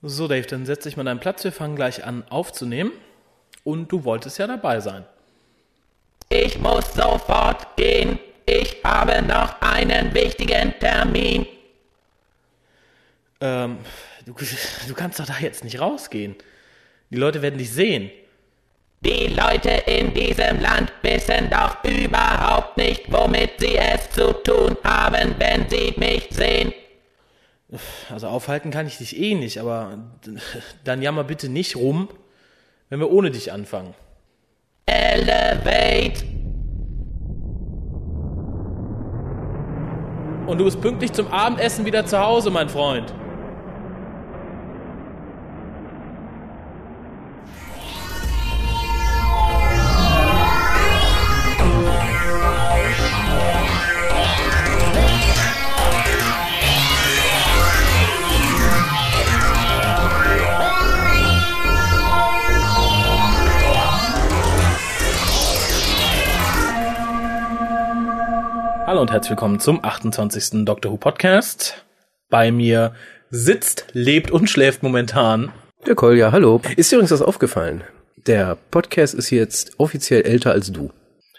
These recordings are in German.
So, Dave, dann setz dich mal deinen Platz. Wir fangen gleich an aufzunehmen. Und du wolltest ja dabei sein. Ich muss sofort gehen. Ich habe noch einen wichtigen Termin. Ähm, du, du kannst doch da jetzt nicht rausgehen. Die Leute werden dich sehen. Die Leute in diesem Land wissen doch überhaupt nicht, womit sie es zu tun haben, wenn sie mich sehen. Also aufhalten kann ich dich eh nicht, aber dann jammer bitte nicht rum, wenn wir ohne dich anfangen. Elevate. Und du bist pünktlich zum Abendessen wieder zu Hause, mein Freund. Hallo und herzlich willkommen zum 28. Doctor Who Podcast. Bei mir sitzt, lebt und schläft momentan. Der Kolja, hallo. Ist dir übrigens was aufgefallen? Der Podcast ist jetzt offiziell älter als du.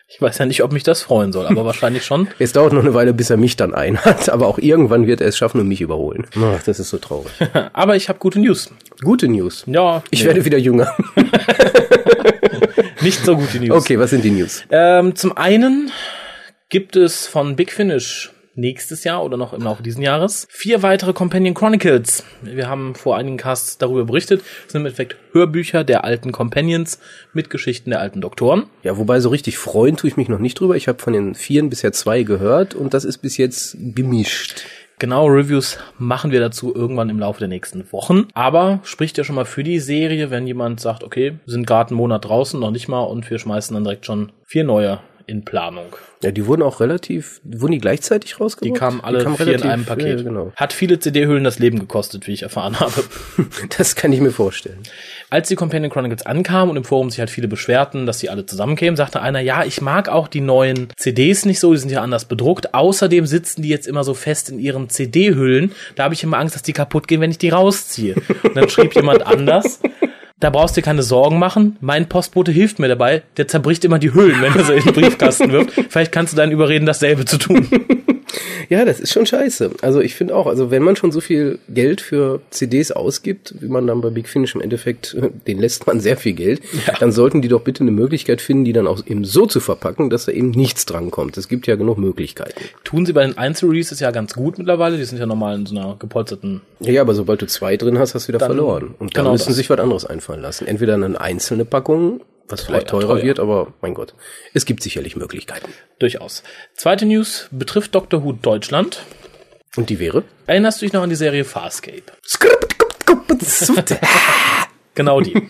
Ich weiß ja nicht, ob mich das freuen soll, aber wahrscheinlich schon. Es dauert noch eine Weile, bis er mich dann einhat, aber auch irgendwann wird er es schaffen und mich überholen. Ach, das ist so traurig. aber ich habe gute News. Gute News. Ja. Ich nee. werde wieder jünger. nicht so gute News. Okay, was sind die News? Ähm, zum einen gibt es von Big Finish nächstes Jahr oder noch im Laufe dieses Jahres vier weitere Companion Chronicles. Wir haben vor einigen Casts darüber berichtet. Das sind im Endeffekt Hörbücher der alten Companions mit Geschichten der alten Doktoren. Ja, wobei so richtig freuen tue ich mich noch nicht drüber. Ich habe von den vieren bisher zwei gehört und das ist bis jetzt gemischt. Genau, Reviews machen wir dazu irgendwann im Laufe der nächsten Wochen. Aber spricht ja schon mal für die Serie, wenn jemand sagt, okay, sind gerade einen Monat draußen, noch nicht mal, und wir schmeißen dann direkt schon vier neue in Planung. Ja, die wurden auch relativ, wurden die gleichzeitig rausgebracht? Die kamen alle die kamen vier relativ, in einem Paket. Ja, genau. Hat viele CD-Hüllen das Leben gekostet, wie ich erfahren habe. das kann ich mir vorstellen. Als die Companion Chronicles ankamen und im Forum sich halt viele beschwerten, dass sie alle zusammenkämen, sagte einer, ja, ich mag auch die neuen CDs nicht so, die sind ja anders bedruckt. Außerdem sitzen die jetzt immer so fest in ihren CD-Hüllen. Da habe ich immer Angst, dass die kaputt gehen, wenn ich die rausziehe. Und dann schrieb jemand anders, da brauchst du dir keine Sorgen machen. Mein Postbote hilft mir dabei. Der zerbricht immer die Hüllen, wenn er sie in den Briefkasten wirft. Vielleicht kannst du dann überreden, dasselbe zu tun. Ja, das ist schon scheiße. Also ich finde auch, also wenn man schon so viel Geld für CDs ausgibt, wie man dann bei Big Finish im Endeffekt, den lässt man sehr viel Geld, ja. dann sollten die doch bitte eine Möglichkeit finden, die dann auch eben so zu verpacken, dass da eben nichts drankommt. Es gibt ja genug Möglichkeiten. Tun sie bei den Einzelreleases ja ganz gut mittlerweile. Die sind ja normal in so einer gepolsterten. Ja, aber sobald du zwei drin hast, hast du wieder verloren. Und dann genau müssen das. sich was anderes einfallen lassen. Entweder eine einzelne Packung was vielleicht teurer, teurer wird, aber mein Gott, es gibt sicherlich Möglichkeiten. Durchaus. Zweite News betrifft Dr. Who Deutschland. Und die wäre? Erinnerst du dich noch an die Serie Farscape? genau die.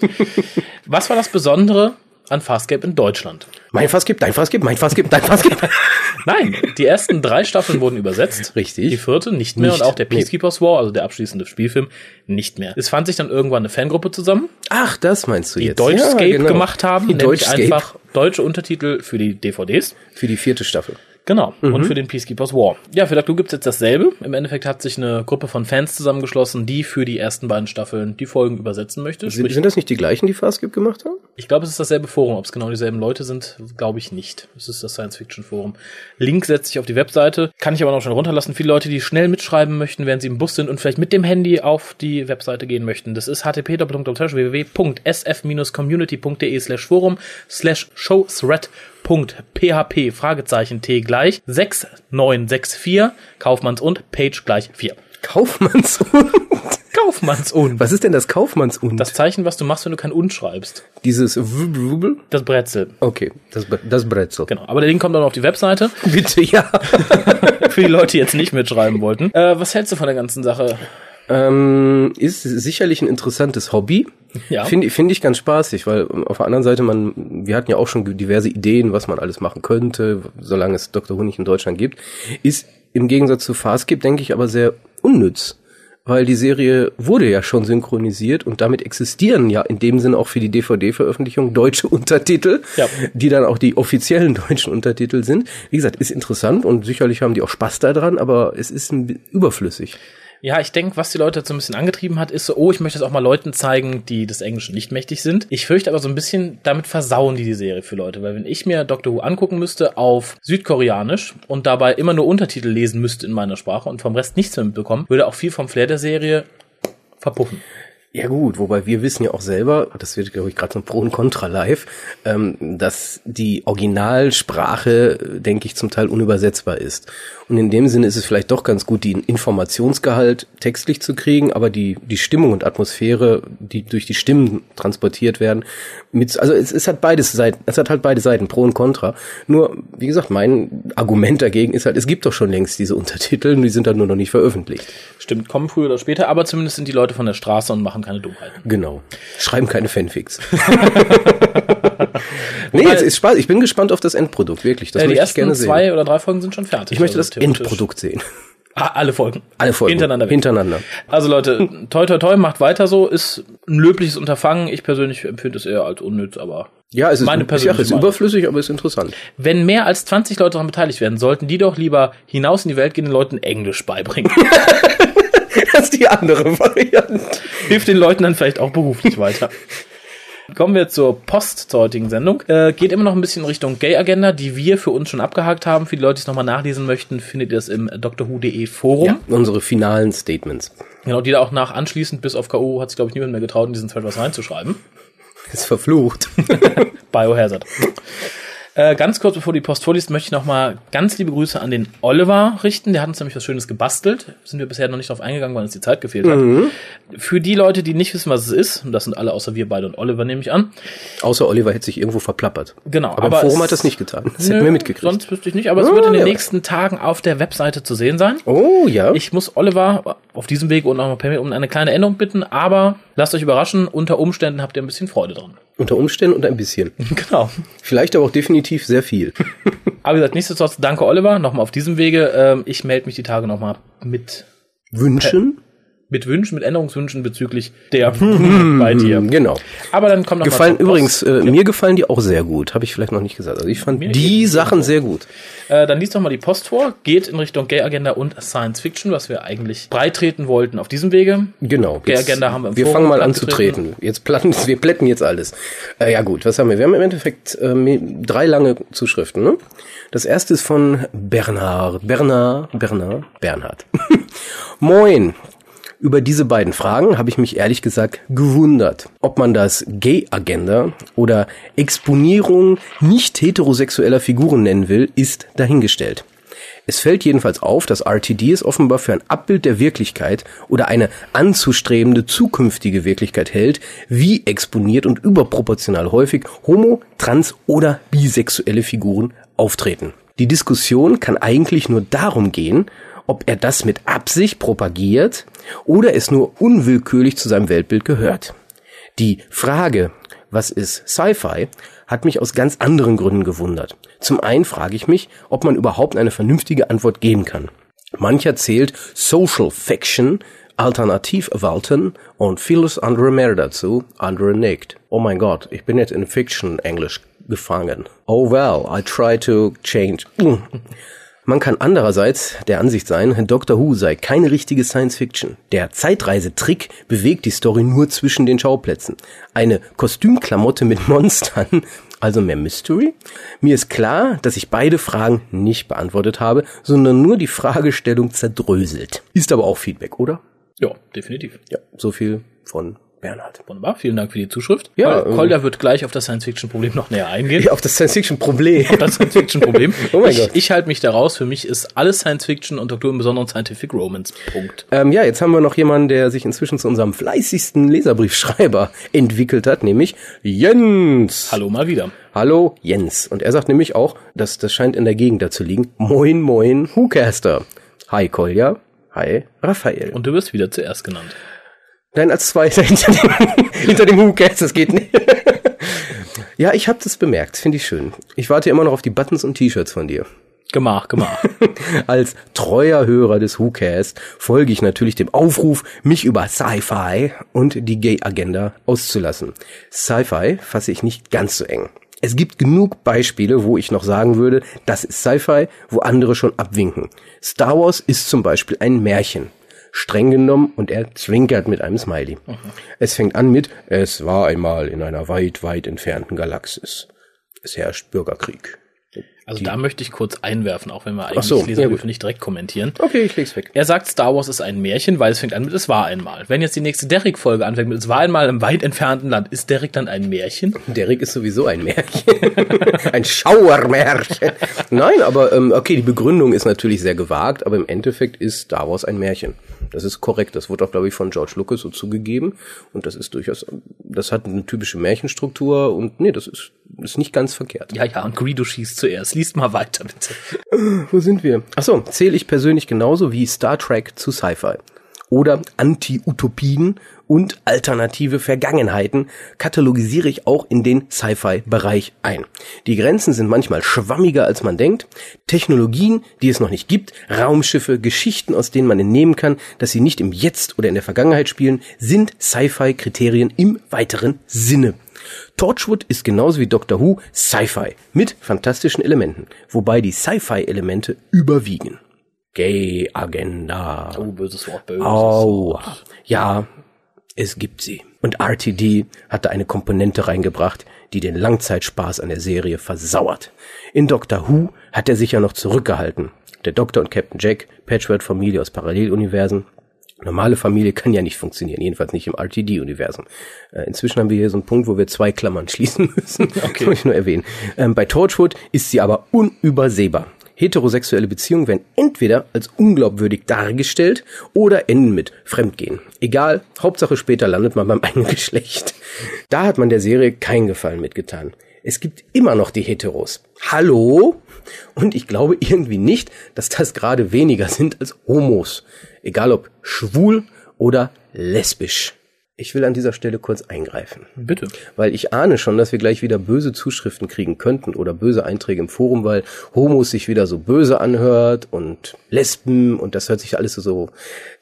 Was war das Besondere an Farscape in Deutschland? Mein Farscape, dein Farscape, mein Farscape, dein Farscape. Nein, die ersten drei Staffeln wurden übersetzt. Richtig. Die vierte nicht mehr nicht. und auch der Peacekeepers War, also der abschließende Spielfilm, nicht mehr. Es fand sich dann irgendwann eine Fangruppe zusammen. Ach, das meinst du die jetzt. Die Deutschscape ja, genau. gemacht haben, die nämlich Deutschscape. einfach deutsche Untertitel für die DVDs. Für die vierte Staffel. Genau. Mhm. Und für den Peacekeepers War. Ja, für Doctor Who gibt's jetzt dasselbe. Im Endeffekt hat sich eine Gruppe von Fans zusammengeschlossen, die für die ersten beiden Staffeln die Folgen übersetzen möchte. Sind, sind das nicht die gleichen, die Farscape gemacht haben? Ich glaube, es ist dasselbe Forum. Ob es genau dieselben Leute sind, glaube ich nicht. Es ist das Science-Fiction-Forum. Link setzt sich auf die Webseite. Kann ich aber noch schon runterlassen. Viele Leute, die schnell mitschreiben möchten, während sie im Bus sind und vielleicht mit dem Handy auf die Webseite gehen möchten. Das ist http://www.sf-community.de slash forum slash showthread php Fragezeichen T gleich 6964 Kaufmanns und Page gleich 4. Kaufmanns und? Kaufmanns und. Was ist denn das Kaufmanns und? Das Zeichen, was du machst, wenn du kein und schreibst. Dieses Rubel? Das Brezel. Okay, das, das Brezel. Genau. Aber der Link kommt dann auf die Webseite. Bitte, ja. Für die Leute, die jetzt nicht mitschreiben wollten. Äh, was hältst du von der ganzen Sache? Ähm, ist sicherlich ein interessantes Hobby. Ja. Finde find ich ganz spaßig, weil auf der anderen Seite, man, wir hatten ja auch schon diverse Ideen, was man alles machen könnte, solange es Dr. Who nicht in Deutschland gibt. Ist im Gegensatz zu Farscape, denke ich, aber sehr unnütz. Weil die Serie wurde ja schon synchronisiert und damit existieren ja in dem Sinne auch für die DVD-Veröffentlichung deutsche Untertitel, ja. die dann auch die offiziellen deutschen Untertitel sind. Wie gesagt, ist interessant und sicherlich haben die auch Spaß daran, aber es ist überflüssig. Ja, ich denke, was die Leute so ein bisschen angetrieben hat, ist so, oh, ich möchte es auch mal Leuten zeigen, die des Englischen nicht mächtig sind. Ich fürchte aber so ein bisschen, damit versauen die die Serie für Leute, weil wenn ich mir Doctor Who angucken müsste auf Südkoreanisch und dabei immer nur Untertitel lesen müsste in meiner Sprache und vom Rest nichts mehr mitbekommen, würde auch viel vom Flair der Serie verpuffen. Ja gut, wobei wir wissen ja auch selber, das wird glaube ich gerade so ein Pro und Contra live, ähm, dass die Originalsprache, denke ich, zum Teil unübersetzbar ist. Und in dem Sinne ist es vielleicht doch ganz gut, den Informationsgehalt textlich zu kriegen, aber die, die Stimmung und Atmosphäre, die durch die Stimmen transportiert werden, mit, also es, es hat beides Seiten, es hat halt beide Seiten, Pro und Contra. Nur, wie gesagt, mein Argument dagegen ist halt, es gibt doch schon längst diese Untertitel, die sind halt nur noch nicht veröffentlicht. Stimmt, kommen früher oder später, aber zumindest sind die Leute von der Straße und machen keine Dummheiten. Genau. Schreiben keine Fanfics. nee, es ist Spaß. Ich bin gespannt auf das Endprodukt, wirklich. Das ja, die ersten zwei oder drei Folgen sind schon fertig. Ich möchte also das Endprodukt sehen. Ah, alle Folgen. Alle Folgen. Hintereinander. Weg. Hintereinander. Also Leute, toi toi toi, macht weiter so. Ist ein löbliches Unterfangen. Ich persönlich empfinde es eher als unnütz, aber ja, es ist, meine persönliche ist überflüssig, aber ist interessant. Wenn mehr als 20 Leute daran beteiligt werden, sollten die doch lieber hinaus in die Welt gehen den Leuten Englisch beibringen. das ist die andere Variante. Hilft den Leuten dann vielleicht auch beruflich weiter. Kommen wir zur Post zur heutigen Sendung. Äh, geht immer noch ein bisschen Richtung Gay-Agenda, die wir für uns schon abgehakt haben. Für die Leute, die es nochmal nachlesen möchten, findet ihr es im drwho.de Forum. Ja, unsere finalen Statements. Genau, die da auch nach anschließend bis auf K.O. hat sich, glaube ich, niemand mehr getraut, in diesen Thread was reinzuschreiben. Ist verflucht. Biohazard. Äh, ganz kurz bevor die Post vorliest, möchte ich nochmal ganz liebe Grüße an den Oliver richten. Der hat uns nämlich was Schönes gebastelt. Sind wir bisher noch nicht drauf eingegangen, weil uns die Zeit gefehlt hat. Mhm. Für die Leute, die nicht wissen, was es ist, und das sind alle außer wir beide und Oliver, nehme ich an. Außer Oliver hätte sich irgendwo verplappert. Genau. Aber, aber im Forum hat das nicht getan. Das nö, hätten wir mitgekriegt. Sonst wüsste ich nicht, aber es oh, wird in den ja. nächsten Tagen auf der Webseite zu sehen sein. Oh ja. Ich muss Oliver auf diesem Weg und auch noch per Mail um eine kleine Änderung bitten, aber lasst euch überraschen, unter Umständen habt ihr ein bisschen Freude dran. Unter Umständen und ein bisschen. Genau. Vielleicht aber auch definitiv sehr viel. aber wie gesagt, nichtsdestotrotz, danke Oliver, nochmal auf diesem Wege. Ähm, ich melde mich die Tage nochmal mit Wünschen mit Wünschen, mit Änderungswünschen bezüglich der bei dir. Genau. Aber dann kommt noch gefallen mal übrigens äh, ja. mir gefallen die auch sehr gut, habe ich vielleicht noch nicht gesagt. Also ich fand mir die Sachen sehr gut. Äh, dann liest doch mal die Post vor, geht in Richtung Gay Agenda und Science Fiction, was wir eigentlich breitreten wollten auf diesem Wege. Genau. Gay Agenda haben wir im Wir fangen mal an zu treten. Jetzt platten, wir plätten jetzt alles. Äh, ja gut, was haben wir? Wir haben im Endeffekt äh, drei lange Zuschriften. Ne? Das erste ist von Bernhard, Bernhard, Bernhard, Bernhard. Moin, über diese beiden Fragen habe ich mich ehrlich gesagt gewundert. Ob man das Gay-Agenda oder Exponierung nicht heterosexueller Figuren nennen will, ist dahingestellt. Es fällt jedenfalls auf, dass RTD es offenbar für ein Abbild der Wirklichkeit oder eine anzustrebende zukünftige Wirklichkeit hält, wie exponiert und überproportional häufig homo-, trans- oder bisexuelle Figuren auftreten. Die Diskussion kann eigentlich nur darum gehen, ob er das mit Absicht propagiert oder es nur unwillkürlich zu seinem Weltbild gehört. Die Frage, was ist Sci-Fi, hat mich aus ganz anderen Gründen gewundert. Zum einen frage ich mich, ob man überhaupt eine vernünftige Antwort geben kann. Mancher zählt Social Fiction, Alternativwelten und vieles andere mehr dazu, andere nicht. Oh mein Gott, ich bin jetzt in Fiction Englisch gefangen. Oh well, I try to change. Man kann andererseits der Ansicht sein, Doctor Who sei keine richtige Science Fiction. Der Zeitreisetrick bewegt die Story nur zwischen den Schauplätzen. Eine Kostümklamotte mit Monstern, also mehr Mystery? Mir ist klar, dass ich beide Fragen nicht beantwortet habe, sondern nur die Fragestellung zerdröselt. Ist aber auch Feedback, oder? Ja, definitiv. Ja, so viel von Bernhard. Wunderbar, vielen Dank für die Zuschrift. Ja, Kolja ähm, wird gleich auf das Science-Fiction-Problem noch näher eingehen. Auf das Science-Fiction-Problem. auf das Science-Fiction-Problem. oh mein ich, Gott. Ich halte mich da raus. Für mich ist alles Science-Fiction und Doktor im Besonderen Scientific Romance. Punkt. Ähm, ja, jetzt haben wir noch jemanden, der sich inzwischen zu unserem fleißigsten Leserbriefschreiber entwickelt hat, nämlich Jens. Hallo mal wieder. Hallo Jens. Und er sagt nämlich auch, dass das scheint in der Gegend da zu liegen. Moin, moin, Whocaster. Hi Kolja. Hi, Raphael. Und du wirst wieder zuerst genannt. Nein, als Zweiter hinter dem, hinter dem Who-Cast, das geht nicht. ja, ich habe das bemerkt, finde ich schön. Ich warte immer noch auf die Buttons und T-Shirts von dir. Gemach, gemach. Als treuer Hörer des WhoCast folge ich natürlich dem Aufruf, mich über Sci-Fi und die Gay-Agenda auszulassen. Sci-Fi fasse ich nicht ganz so eng. Es gibt genug Beispiele, wo ich noch sagen würde, das ist Sci-Fi, wo andere schon abwinken. Star Wars ist zum Beispiel ein Märchen. Streng genommen und er zwinkert mit einem Smiley. Mhm. Es fängt an mit, es war einmal in einer weit, weit entfernten Galaxis. Es herrscht Bürgerkrieg. Also da möchte ich kurz einwerfen, auch wenn wir eigentlich so, Leserbriefe nicht direkt kommentieren. Okay, ich leg's weg. Er sagt, Star Wars ist ein Märchen, weil es fängt an mit Es war einmal. Wenn jetzt die nächste Derrick-Folge anfängt mit Es war einmal im weit entfernten Land, ist Derrick dann ein Märchen? Derrick ist sowieso ein Märchen. ein Schauermärchen. Nein, aber ähm, okay, die Begründung ist natürlich sehr gewagt, aber im Endeffekt ist Star Wars ein Märchen. Das ist korrekt. Das wurde auch, glaube ich, von George Lucas so zugegeben. Und das ist durchaus, das hat eine typische Märchenstruktur und nee, das ist, ist nicht ganz verkehrt. Ja, ja, und Greedo schießt zuerst. Liest mal weiter, bitte. Wo sind wir? Achso, zähle ich persönlich genauso wie Star Trek zu Sci-Fi. Oder Anti-Utopien und alternative Vergangenheiten katalogisiere ich auch in den Sci-Fi-Bereich ein. Die Grenzen sind manchmal schwammiger, als man denkt. Technologien, die es noch nicht gibt, Raumschiffe, Geschichten, aus denen man entnehmen kann, dass sie nicht im Jetzt oder in der Vergangenheit spielen, sind Sci-Fi-Kriterien im weiteren Sinne. Torchwood ist genauso wie Doctor Who Sci-Fi mit fantastischen Elementen, wobei die Sci-Fi-Elemente überwiegen. Gay Agenda. Oh, böses Wort, böses oh, Wort. Ja, es gibt sie. Und RTD hat da eine Komponente reingebracht, die den Langzeitspaß an der Serie versauert. In Doctor Who hat er sich ja noch zurückgehalten. Der Doktor und Captain Jack, Patchwork-Familie aus Paralleluniversen, Normale Familie kann ja nicht funktionieren, jedenfalls nicht im RTD-Universum. Äh, inzwischen haben wir hier so einen Punkt, wo wir zwei Klammern schließen müssen. Okay. Kann ich nur erwähnen. Ähm, bei Torchwood ist sie aber unübersehbar. Heterosexuelle Beziehungen werden entweder als unglaubwürdig dargestellt oder enden mit Fremdgehen. Egal, Hauptsache später landet man beim eigenen Geschlecht. Da hat man der Serie keinen Gefallen mitgetan. Es gibt immer noch die Heteros. Hallo? Und ich glaube irgendwie nicht, dass das gerade weniger sind als Homos egal ob schwul oder lesbisch. Ich will an dieser Stelle kurz eingreifen. Bitte. Weil ich ahne schon, dass wir gleich wieder böse Zuschriften kriegen könnten oder böse Einträge im Forum, weil Homos sich wieder so böse anhört und Lesben und das hört sich alles so.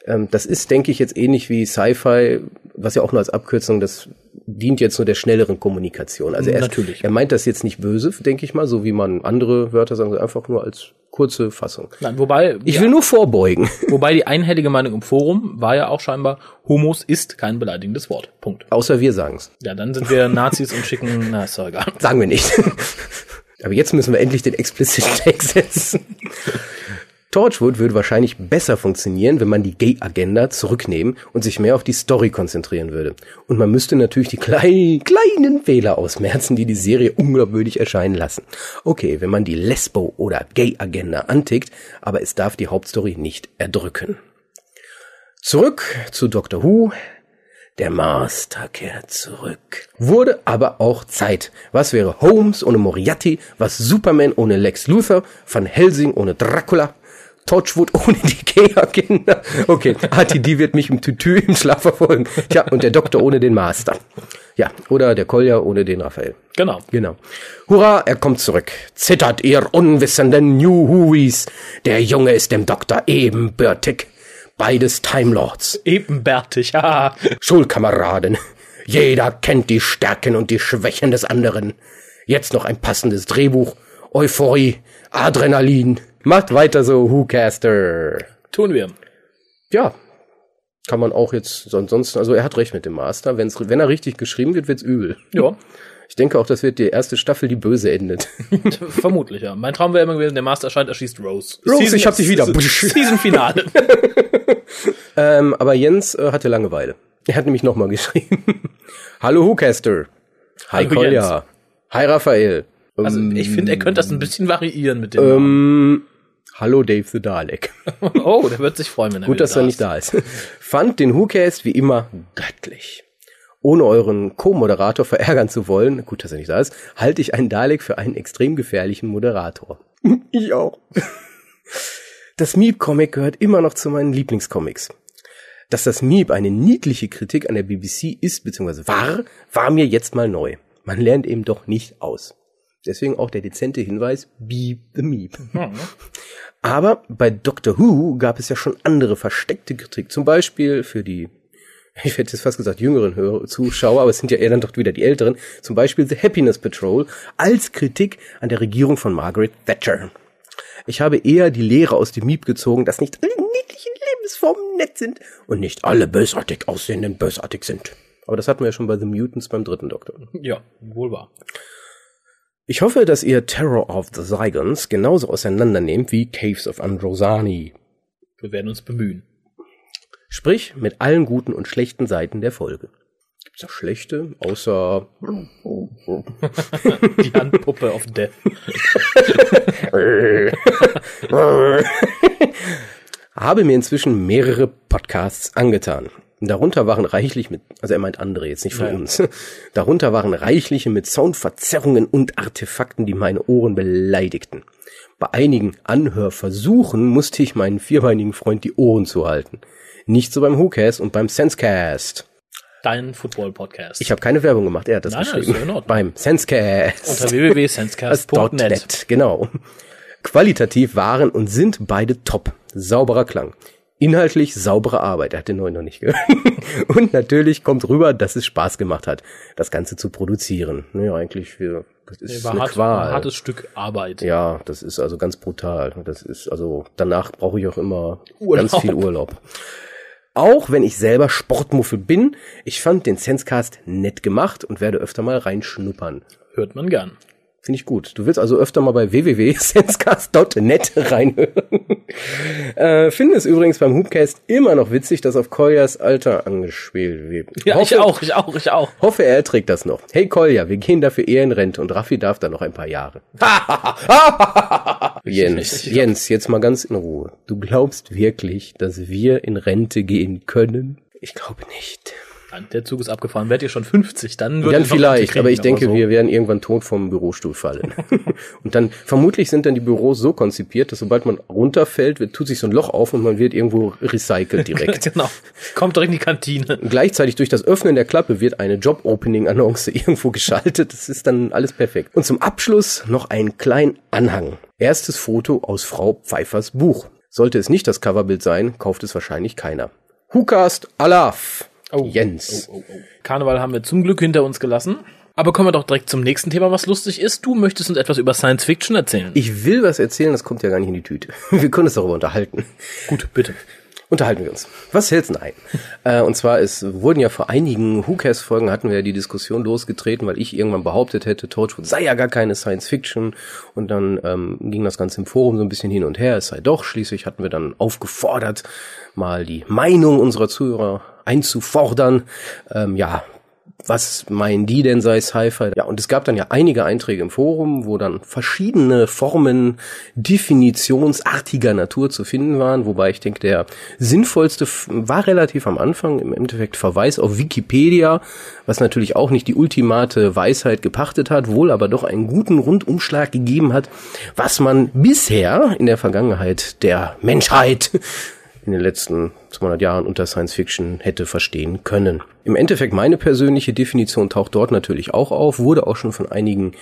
Ähm, das ist, denke ich, jetzt ähnlich wie Sci-Fi, was ja auch nur als Abkürzung, das dient jetzt nur der schnelleren Kommunikation. Also er, Natürlich. er meint das jetzt nicht böse, denke ich mal, so wie man andere Wörter sagen, einfach nur als kurze Fassung. Nein, wobei ich will nur vorbeugen. Wobei die einhellige Meinung im Forum war ja auch scheinbar, Homos ist kein beleidigendes Wort. Punkt. Außer wir sagen's. Ja, dann sind wir Nazis und schicken, na, ist doch egal. Sagen wir nicht. Aber jetzt müssen wir endlich den expliziten Text setzen. Torchwood würde wahrscheinlich besser funktionieren, wenn man die Gay-Agenda zurücknehmen und sich mehr auf die Story konzentrieren würde. Und man müsste natürlich die kleinen, kleinen Fehler ausmerzen, die die Serie unglaubwürdig erscheinen lassen. Okay, wenn man die Lesbo- oder Gay-Agenda antickt, aber es darf die Hauptstory nicht erdrücken. Zurück zu Doctor Who. Der Master kehrt zurück. Wurde aber auch Zeit. Was wäre Holmes ohne Moriarty? Was Superman ohne Lex Luthor? Van Helsing ohne Dracula? Torchwood ohne die Gay-Agenda. Okay, RTD wird mich im Tütü im Schlaf verfolgen. Tja, und der Doktor ohne den Master. Ja, oder der Kolja ohne den Raphael. Genau. Genau. Hurra, er kommt zurück. Zittert ihr unwissenden New Huies. Der Junge ist dem Doktor ebenbürtig. Beides Time Lords. Ebenbärtig, ja. Schulkameraden. Jeder kennt die Stärken und die Schwächen des anderen. Jetzt noch ein passendes Drehbuch. Euphorie, Adrenalin, Macht weiter so, Whocaster. Tun wir. Ja. Kann man auch jetzt, ansonsten, also er hat recht mit dem Master. Wenn's, wenn er richtig geschrieben wird, wird's übel. Ja. Ich denke auch, das wird die erste Staffel, die böse endet. Vermutlich, ja. Mein Traum wäre immer gewesen, der Master erscheint, erschießt Rose. Rose, Season, ich hab dich wieder. Season-Finale. ähm, aber Jens äh, hatte Langeweile. Er hat nämlich nochmal geschrieben. Hallo Whocaster. Hi Hallo Kolja. Jens. Hi Raphael. Also ich finde, er könnte das ein bisschen variieren mit dem ähm, Namen. Hallo Dave the Dalek. oh, der wird sich freuen, wenn er Gut, dass er nicht da ist. Fand den WhoCast wie immer göttlich. Ohne euren Co-Moderator verärgern zu wollen, gut, dass er nicht da ist, halte ich einen Dalek für einen extrem gefährlichen Moderator. ich auch. Das Meep-Comic gehört immer noch zu meinen Lieblingscomics. Dass das Meep eine niedliche Kritik an der BBC ist bzw. war, war mir jetzt mal neu. Man lernt eben doch nicht aus. Deswegen auch der dezente Hinweis, be the Meep. Mhm. Aber bei Doctor Who gab es ja schon andere versteckte Kritik. Zum Beispiel für die, ich hätte jetzt fast gesagt, jüngeren Zuschauer, aber es sind ja eher dann doch wieder die älteren. Zum Beispiel The Happiness Patrol als Kritik an der Regierung von Margaret Thatcher. Ich habe eher die Lehre aus dem Miep gezogen, dass nicht alle niedlichen vom Netz sind und nicht alle bösartig aussehenden bösartig sind. Aber das hatten wir ja schon bei The Mutants beim dritten Doktor. Ja, wohl wahr. Ich hoffe, dass ihr Terror of the Zygons genauso auseinandernehmt wie Caves of Androsani. Wir werden uns bemühen. Sprich, mit allen guten und schlechten Seiten der Folge. Gibt's da schlechte, außer die Handpuppe auf Death. Habe mir inzwischen mehrere Podcasts angetan. Darunter waren reichlich mit, also er meint andere, jetzt nicht von ja. uns. Darunter waren reichliche mit Soundverzerrungen und Artefakten, die meine Ohren beleidigten. Bei einigen Anhörversuchen musste ich meinen vierbeinigen Freund die Ohren zuhalten. Nicht so beim WhoCast und beim Sensecast. Dein Football-Podcast. Ich habe keine Werbung gemacht, er hat das Nein, geschrieben. Das beim Sensecast. Unter www.sensecast.net. Genau. Qualitativ waren und sind beide top. Sauberer Klang. Inhaltlich saubere Arbeit. Er hat den neuen noch nicht gehört. und natürlich kommt rüber, dass es Spaß gemacht hat, das Ganze zu produzieren. Naja, eigentlich für, das ist nee, eine hart, Qual. Ein hartes Stück Arbeit. Ja, das ist also ganz brutal. Das ist also, danach brauche ich auch immer Urlaub. ganz viel Urlaub. Auch wenn ich selber Sportmuffel bin, ich fand den Sensecast nett gemacht und werde öfter mal reinschnuppern. Hört man gern. Finde ich gut. Du willst also öfter mal bei www.sensecast.net reinhören. äh, finde es übrigens beim Hoopcast immer noch witzig, dass auf Koljas Alter angespielt wird. Ja, hoffe, ich auch, ich auch, ich auch. Hoffe, er erträgt das noch. Hey Kolja, wir gehen dafür eher in Rente und Raffi darf da noch ein paar Jahre. Jens, Jens, jetzt mal ganz in Ruhe. Du glaubst wirklich, dass wir in Rente gehen können? Ich glaube nicht. Der Zug ist abgefahren. Werdet ihr schon 50, dann wird Dann vielleicht, aber ich denke, so. wir werden irgendwann tot vom Bürostuhl fallen. und dann, vermutlich sind dann die Büros so konzipiert, dass sobald man runterfällt, wird, tut sich so ein Loch auf und man wird irgendwo recycelt direkt. genau. Kommt direkt in die Kantine. Und gleichzeitig durch das Öffnen der Klappe wird eine Job-Opening-Annonce irgendwo geschaltet. Das ist dann alles perfekt. Und zum Abschluss noch ein kleinen Anhang. Erstes Foto aus Frau Pfeiffers Buch. Sollte es nicht das Coverbild sein, kauft es wahrscheinlich keiner. Whocast Alaf. Oh, Jens. Oh, oh, oh. Karneval haben wir zum Glück hinter uns gelassen. Aber kommen wir doch direkt zum nächsten Thema, was lustig ist. Du möchtest uns etwas über Science Fiction erzählen. Ich will was erzählen, das kommt ja gar nicht in die Tüte. Wir können uns darüber unterhalten. Gut, bitte. Unterhalten wir uns. Was hältst du ein? äh, und zwar, es wurden ja vor einigen WhoCast-Folgen hatten wir ja die Diskussion losgetreten, weil ich irgendwann behauptet hätte, Torchwood sei ja gar keine Science Fiction. Und dann ähm, ging das Ganze im Forum so ein bisschen hin und her. Es sei doch. Schließlich hatten wir dann aufgefordert, mal die Meinung unserer Zuhörer einzufordern. Ähm, ja, was meinen die denn sei Sci-Fi? Ja, und es gab dann ja einige Einträge im Forum, wo dann verschiedene Formen definitionsartiger Natur zu finden waren, wobei ich denke, der sinnvollste war relativ am Anfang im Endeffekt Verweis auf Wikipedia, was natürlich auch nicht die ultimate Weisheit gepachtet hat, wohl aber doch einen guten Rundumschlag gegeben hat, was man bisher in der Vergangenheit der Menschheit in den letzten 200 Jahren unter Science Fiction hätte verstehen können. Im Endeffekt meine persönliche Definition taucht dort natürlich auch auf, wurde auch schon von einigen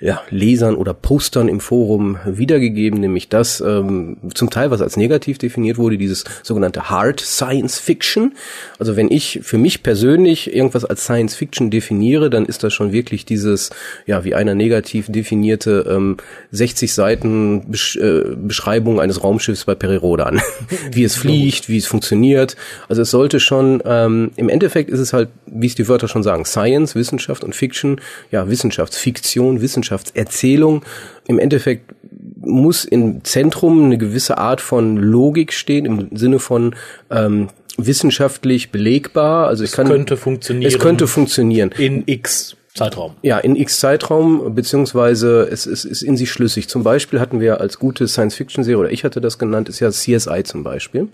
ja, Lesern oder Postern im Forum wiedergegeben, nämlich das ähm, zum Teil, was als negativ definiert wurde, dieses sogenannte Hard Science Fiction. Also wenn ich für mich persönlich irgendwas als Science Fiction definiere, dann ist das schon wirklich dieses, ja, wie einer negativ definierte ähm, 60 Seiten Besch äh, Beschreibung eines Raumschiffs bei Perirodan. wie es fliegt, wie es funktioniert. Also es sollte schon, ähm, im Endeffekt ist es halt, wie es die Wörter schon sagen, Science, Wissenschaft und Fiction, ja, Wissenschaftsfiktion, Wissenschaftserzählung. Im Endeffekt muss im Zentrum eine gewisse Art von Logik stehen, im Sinne von ähm, wissenschaftlich belegbar. Also es, es kann, könnte funktionieren. Es könnte funktionieren. In X Zeitraum. Ja, in X Zeitraum, beziehungsweise es, es ist in sich schlüssig. Zum Beispiel hatten wir als gute Science-Fiction-Serie, oder ich hatte das genannt, ist ja CSI zum Beispiel. Mhm.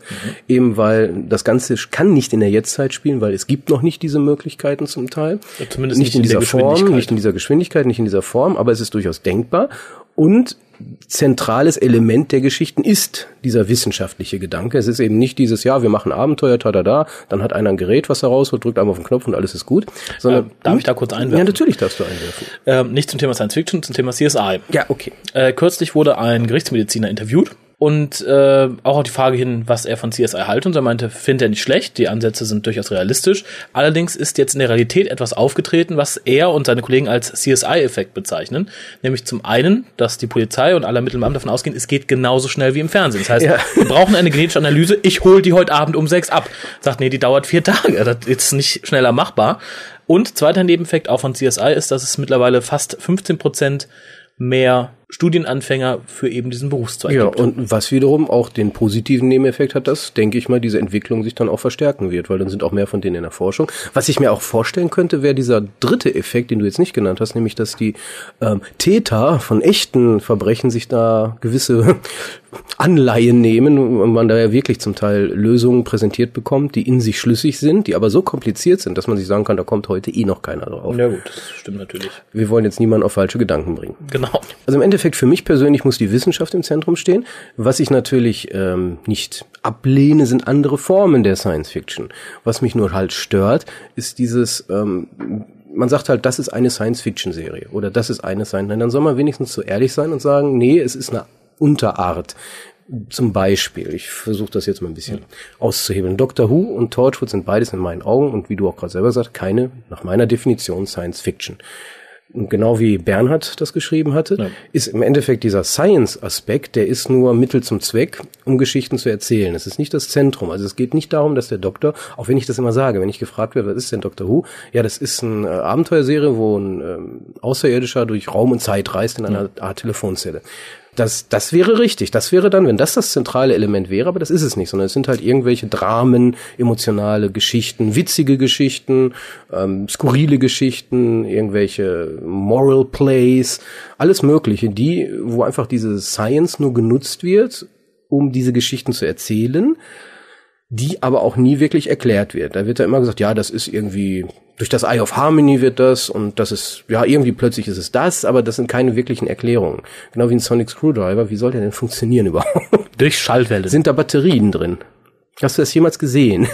Eben weil das Ganze kann nicht in der Jetztzeit spielen, weil es gibt noch nicht diese Möglichkeiten zum Teil. Ja, zumindest nicht, nicht in, in dieser Form, nicht in dieser Geschwindigkeit, nicht in dieser Form, aber es ist durchaus denkbar. Und zentrales Element der Geschichten ist dieser wissenschaftliche Gedanke. Es ist eben nicht dieses, ja, wir machen Abenteuer, tada da, dann hat einer ein Gerät, was er rausholt, drückt einmal auf den Knopf und alles ist gut. Sondern, äh, darf ich da kurz einwerfen? Ja, natürlich darfst du einwerfen. Ähm, nicht zum Thema Science Fiction, zum Thema CSI. Ja, okay. Äh, kürzlich wurde ein Gerichtsmediziner interviewt und äh, auch auf die Frage hin, was er von CSI halte. Und er meinte, findet er nicht schlecht, die Ansätze sind durchaus realistisch. Allerdings ist jetzt in der Realität etwas aufgetreten, was er und seine Kollegen als CSI-Effekt bezeichnen. Nämlich zum einen, dass die Polizei und alle Ermittelbeamten davon ausgehen, es geht genauso schnell wie im Fernsehen. Das heißt, ja. wir brauchen eine genetische Analyse, ich hole die heute Abend um sechs ab. Sagt, nee, die dauert vier Tage. Das ist nicht schneller machbar. Und zweiter Nebeneffekt auch von CSI ist, dass es mittlerweile fast 15 Prozent mehr Studienanfänger für eben diesen Berufszweig ja, gibt. Ja, und was wiederum auch den positiven Nebeneffekt hat, dass, denke ich mal, diese Entwicklung sich dann auch verstärken wird, weil dann sind auch mehr von denen in der Forschung. Was ich mir auch vorstellen könnte, wäre dieser dritte Effekt, den du jetzt nicht genannt hast, nämlich, dass die ähm, Täter von echten Verbrechen sich da gewisse Anleihen nehmen und man da ja wirklich zum Teil Lösungen präsentiert bekommt, die in sich schlüssig sind, die aber so kompliziert sind, dass man sich sagen kann, da kommt heute eh noch keiner drauf. Ja gut, das stimmt natürlich. Wir wollen jetzt niemanden auf falsche Gedanken bringen. Genau. Also im Endeffekt für mich persönlich muss die Wissenschaft im Zentrum stehen. Was ich natürlich ähm, nicht ablehne, sind andere Formen der Science Fiction. Was mich nur halt stört, ist dieses ähm, man sagt halt, das ist eine Science-Fiction-Serie oder das ist eine Science. Dann soll man wenigstens so ehrlich sein und sagen, nee, es ist eine Unterart. Zum Beispiel, ich versuche das jetzt mal ein bisschen ja. auszuhebeln. Doctor Who und Torchwood sind beides in meinen Augen und wie du auch gerade selber sagst, keine, nach meiner Definition, Science Fiction. Und genau wie Bernhard das geschrieben hatte, ja. ist im Endeffekt dieser Science-Aspekt, der ist nur Mittel zum Zweck, um Geschichten zu erzählen. Es ist nicht das Zentrum. Also es geht nicht darum, dass der Doktor, auch wenn ich das immer sage, wenn ich gefragt werde, was ist denn Doctor Who? Ja, das ist eine äh, Abenteuerserie, wo ein ähm, Außerirdischer durch Raum und Zeit reist in einer Art Telefonzelle. Das, das wäre richtig. Das wäre dann, wenn das das zentrale Element wäre, aber das ist es nicht, sondern es sind halt irgendwelche Dramen, emotionale Geschichten, witzige Geschichten, ähm, skurrile Geschichten, irgendwelche Moral Plays, alles Mögliche, die, wo einfach diese Science nur genutzt wird, um diese Geschichten zu erzählen, die aber auch nie wirklich erklärt wird. Da wird ja immer gesagt, ja, das ist irgendwie durch das Eye of Harmony wird das und das ist, ja, irgendwie plötzlich ist es das, aber das sind keine wirklichen Erklärungen. Genau wie ein Sonic Screwdriver, wie soll der denn funktionieren überhaupt? Durch Schallwellen. Sind da Batterien drin? Hast du das jemals gesehen?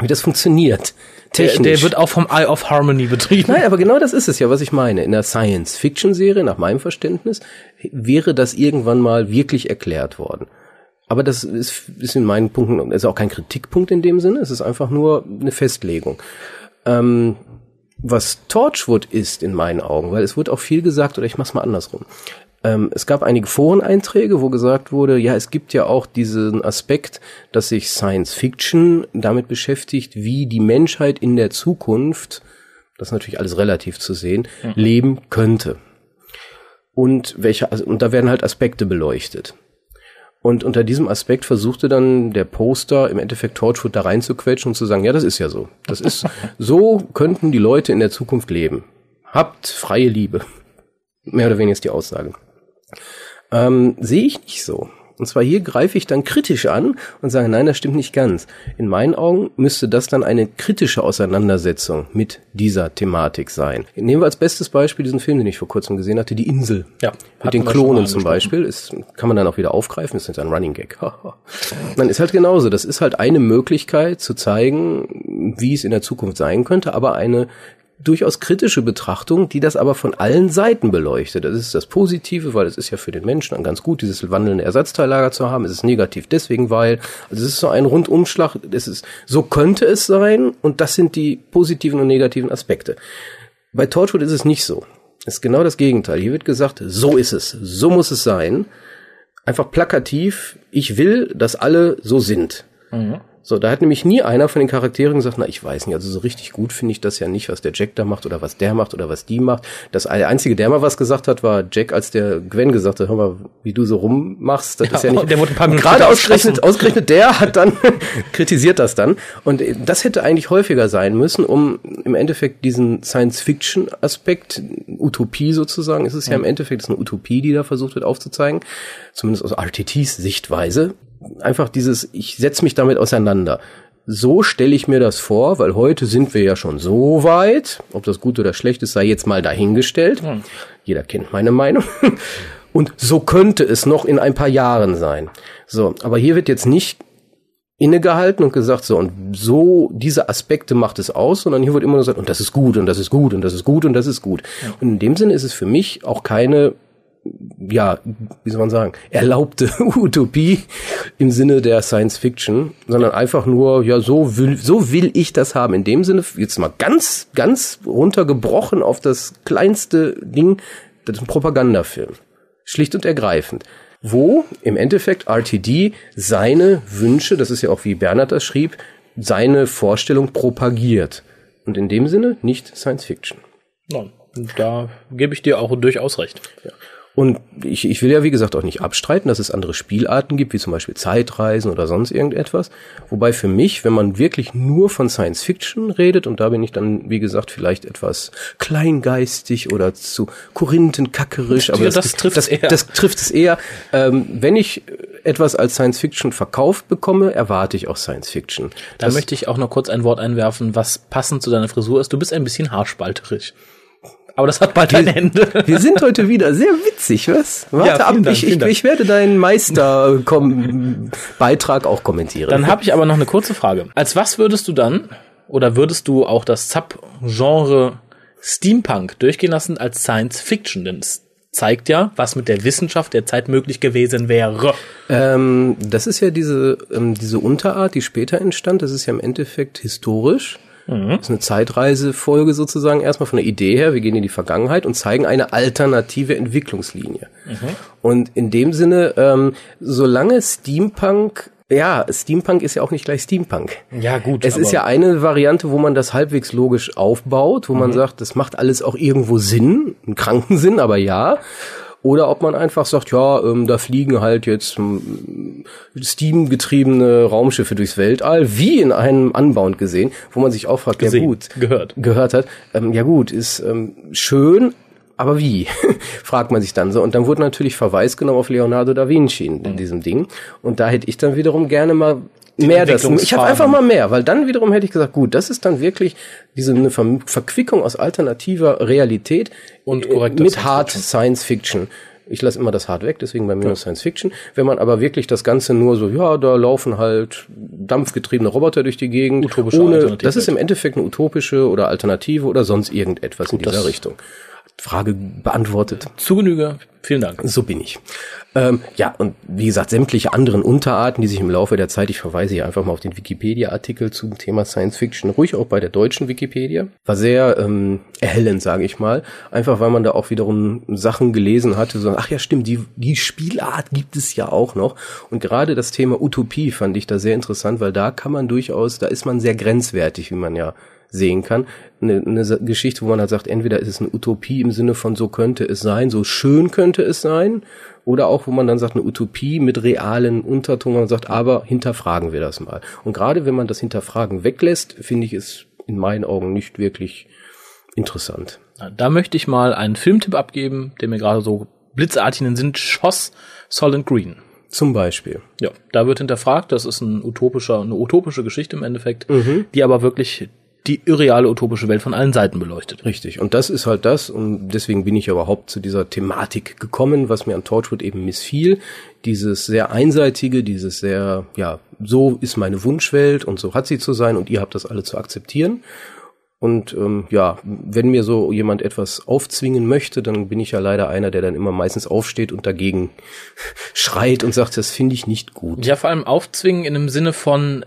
Wie das funktioniert? Technisch. Der, der wird auch vom Eye of Harmony betrieben. Nein, aber genau das ist es ja, was ich meine. In der Science-Fiction-Serie, nach meinem Verständnis, wäre das irgendwann mal wirklich erklärt worden. Aber das ist, ist in meinen Punkten, ist auch kein Kritikpunkt in dem Sinne, es ist einfach nur eine Festlegung ähm, was Torchwood ist in meinen Augen, weil es wird auch viel gesagt, oder ich mach's mal andersrum. Ähm, es gab einige Foreneinträge, wo gesagt wurde, ja, es gibt ja auch diesen Aspekt, dass sich Science Fiction damit beschäftigt, wie die Menschheit in der Zukunft, das ist natürlich alles relativ zu sehen, mhm. leben könnte. Und welche, also, und da werden halt Aspekte beleuchtet. Und unter diesem Aspekt versuchte dann der Poster im Endeffekt Torchwood da reinzuquetschen und zu sagen, ja, das ist ja so. Das ist, so könnten die Leute in der Zukunft leben. Habt freie Liebe. Mehr oder weniger ist die Aussage. Ähm, sehe ich nicht so. Und zwar hier greife ich dann kritisch an und sage, nein, das stimmt nicht ganz. In meinen Augen müsste das dann eine kritische Auseinandersetzung mit dieser Thematik sein. Nehmen wir als bestes Beispiel diesen Film, den ich vor kurzem gesehen hatte, Die Insel. Ja. Mit den Klonen zum Beispiel. Ist, kann man dann auch wieder aufgreifen, ist jetzt ein Running Gag. dann ist halt genauso. Das ist halt eine Möglichkeit zu zeigen, wie es in der Zukunft sein könnte, aber eine durchaus kritische Betrachtung, die das aber von allen Seiten beleuchtet. Das ist das Positive, weil es ist ja für den Menschen dann ganz gut, dieses wandelnde Ersatzteillager zu haben. Es ist negativ deswegen, weil, also es ist so ein Rundumschlag, es ist, so könnte es sein und das sind die positiven und negativen Aspekte. Bei Torchwood ist es nicht so. Es ist genau das Gegenteil. Hier wird gesagt, so ist es, so muss es sein. Einfach plakativ, ich will, dass alle so sind. Mhm. So, da hat nämlich nie einer von den Charakteren gesagt, na, ich weiß nicht, also so richtig gut finde ich das ja nicht, was der Jack da macht oder was der macht oder was die macht. Das einzige, der mal was gesagt hat, war Jack, als der Gwen gesagt hat, hör mal, wie du so rummachst, das ja, ist ja nicht. Der wurde ein paar Minuten gerade ausgerechnet, ausgerechnet der hat dann kritisiert das dann. Und das hätte eigentlich häufiger sein müssen, um im Endeffekt diesen Science-Fiction-Aspekt, Utopie sozusagen, ist es ja, ja im Endeffekt, ist eine Utopie, die da versucht wird aufzuzeigen, zumindest aus RTTs Sichtweise, einfach dieses, ich setze mich damit auseinander. So stelle ich mir das vor, weil heute sind wir ja schon so weit, ob das gut oder schlecht ist, sei jetzt mal dahingestellt. Hm. Jeder kennt meine Meinung. Und so könnte es noch in ein paar Jahren sein. So, aber hier wird jetzt nicht innegehalten und gesagt, so, und so, diese Aspekte macht es aus, sondern hier wird immer nur gesagt, und das ist gut, und das ist gut, und das ist gut, und das ist gut. Ja. Und in dem Sinne ist es für mich auch keine ja, wie soll man sagen, erlaubte Utopie im Sinne der Science Fiction, sondern einfach nur, ja, so will, so will ich das haben. In dem Sinne, jetzt mal ganz, ganz runtergebrochen auf das kleinste Ding, das ist ein Propagandafilm. Schlicht und ergreifend. Wo im Endeffekt RTD seine Wünsche, das ist ja auch wie Bernhard das schrieb, seine Vorstellung propagiert. Und in dem Sinne nicht Science Fiction. Nein, da gebe ich dir auch durchaus recht. Ja. Und ich, ich will ja, wie gesagt, auch nicht abstreiten, dass es andere Spielarten gibt, wie zum Beispiel Zeitreisen oder sonst irgendetwas. Wobei für mich, wenn man wirklich nur von Science Fiction redet, und da bin ich dann, wie gesagt, vielleicht etwas kleingeistig oder zu korinthenkackerisch, aber das, das, trifft das, eher. das trifft es eher. Ähm, wenn ich etwas als Science Fiction verkauft bekomme, erwarte ich auch Science Fiction. Da das möchte ich auch noch kurz ein Wort einwerfen, was passend zu deiner Frisur ist. Du bist ein bisschen haarspalterig. Aber das hat bald ein Ende. Wir sind heute wieder sehr witzig, was? Warte ja, ab, Dank, ich, ich, ich, werde deinen Meister-Beitrag auch kommentieren. Dann habe ich aber noch eine kurze Frage. Als was würdest du dann, oder würdest du auch das Sub-Genre Steampunk durchgehen lassen als Science Fiction? Denn es zeigt ja, was mit der Wissenschaft der Zeit möglich gewesen wäre. Ähm, das ist ja diese, ähm, diese Unterart, die später entstand. Das ist ja im Endeffekt historisch. Mhm. Das ist eine Zeitreisefolge sozusagen erstmal von der Idee her. Wir gehen in die Vergangenheit und zeigen eine alternative Entwicklungslinie. Mhm. Und in dem Sinne, ähm, solange Steampunk ja, Steampunk ist ja auch nicht gleich Steampunk. Ja, gut. Es ist ja eine Variante, wo man das halbwegs logisch aufbaut, wo mhm. man sagt, das macht alles auch irgendwo Sinn, einen kranken Sinn, aber ja oder ob man einfach sagt, ja, ähm, da fliegen halt jetzt ähm, Steam-getriebene Raumschiffe durchs Weltall, wie in einem Unbound gesehen, wo man sich auch fragt, Gesehen, ja gut, gehört, gehört hat, ähm, ja gut, ist ähm, schön, aber wie? fragt man sich dann so. Und dann wurde natürlich Verweis genommen auf Leonardo da Vinci in, in diesem Ding. Und da hätte ich dann wiederum gerne mal mehr das. Ich habe einfach mal mehr, weil dann wiederum hätte ich gesagt, gut, das ist dann wirklich diese eine Ver Verquickung aus alternativer Realität und äh, mit Hard Science Fiction. Ich lasse immer das Hard weg, deswegen bei mir ja. Science Fiction. Wenn man aber wirklich das Ganze nur so, ja, da laufen halt dampfgetriebene Roboter durch die Gegend, Utopische ohne, das ist im Endeffekt eine utopische oder Alternative oder sonst irgendetwas Gut, in dieser Richtung. Frage beantwortet. Zu Genüge. Vielen Dank. So bin ich. Ähm, ja, und wie gesagt, sämtliche anderen Unterarten, die sich im Laufe der Zeit, ich verweise hier einfach mal auf den Wikipedia-Artikel zum Thema Science Fiction, ruhig auch bei der deutschen Wikipedia, war sehr ähm, erhellend, sage ich mal. Einfach weil man da auch wiederum Sachen gelesen hatte, so, ach ja, stimmt, die, die Spielart gibt es ja auch noch. Und gerade das Thema Utopie fand ich da sehr interessant, weil da kann man durchaus, da ist man sehr grenzwertig, wie man ja sehen kann. Eine, eine Geschichte, wo man halt sagt, entweder ist es eine Utopie im Sinne von so könnte es sein, so schön könnte es sein, oder auch, wo man dann sagt, eine Utopie mit realen Unterton, man sagt, aber hinterfragen wir das mal. Und gerade wenn man das Hinterfragen weglässt, finde ich es in meinen Augen nicht wirklich interessant. Da möchte ich mal einen Filmtipp abgeben, der mir gerade so blitzartig in den Sinn schoss, Solid Green. Zum Beispiel. Ja, da wird hinterfragt, das ist ein utopischer, eine utopische Geschichte im Endeffekt, mhm. die aber wirklich die irreale utopische Welt von allen Seiten beleuchtet. Richtig. Und das ist halt das, und deswegen bin ich überhaupt zu dieser Thematik gekommen, was mir an Torchwood eben missfiel. Dieses sehr einseitige, dieses sehr, ja, so ist meine Wunschwelt und so hat sie zu sein und ihr habt das alle zu akzeptieren. Und ähm, ja, wenn mir so jemand etwas aufzwingen möchte, dann bin ich ja leider einer, der dann immer meistens aufsteht und dagegen schreit und sagt, das finde ich nicht gut. Ja, vor allem aufzwingen in einem Sinne von,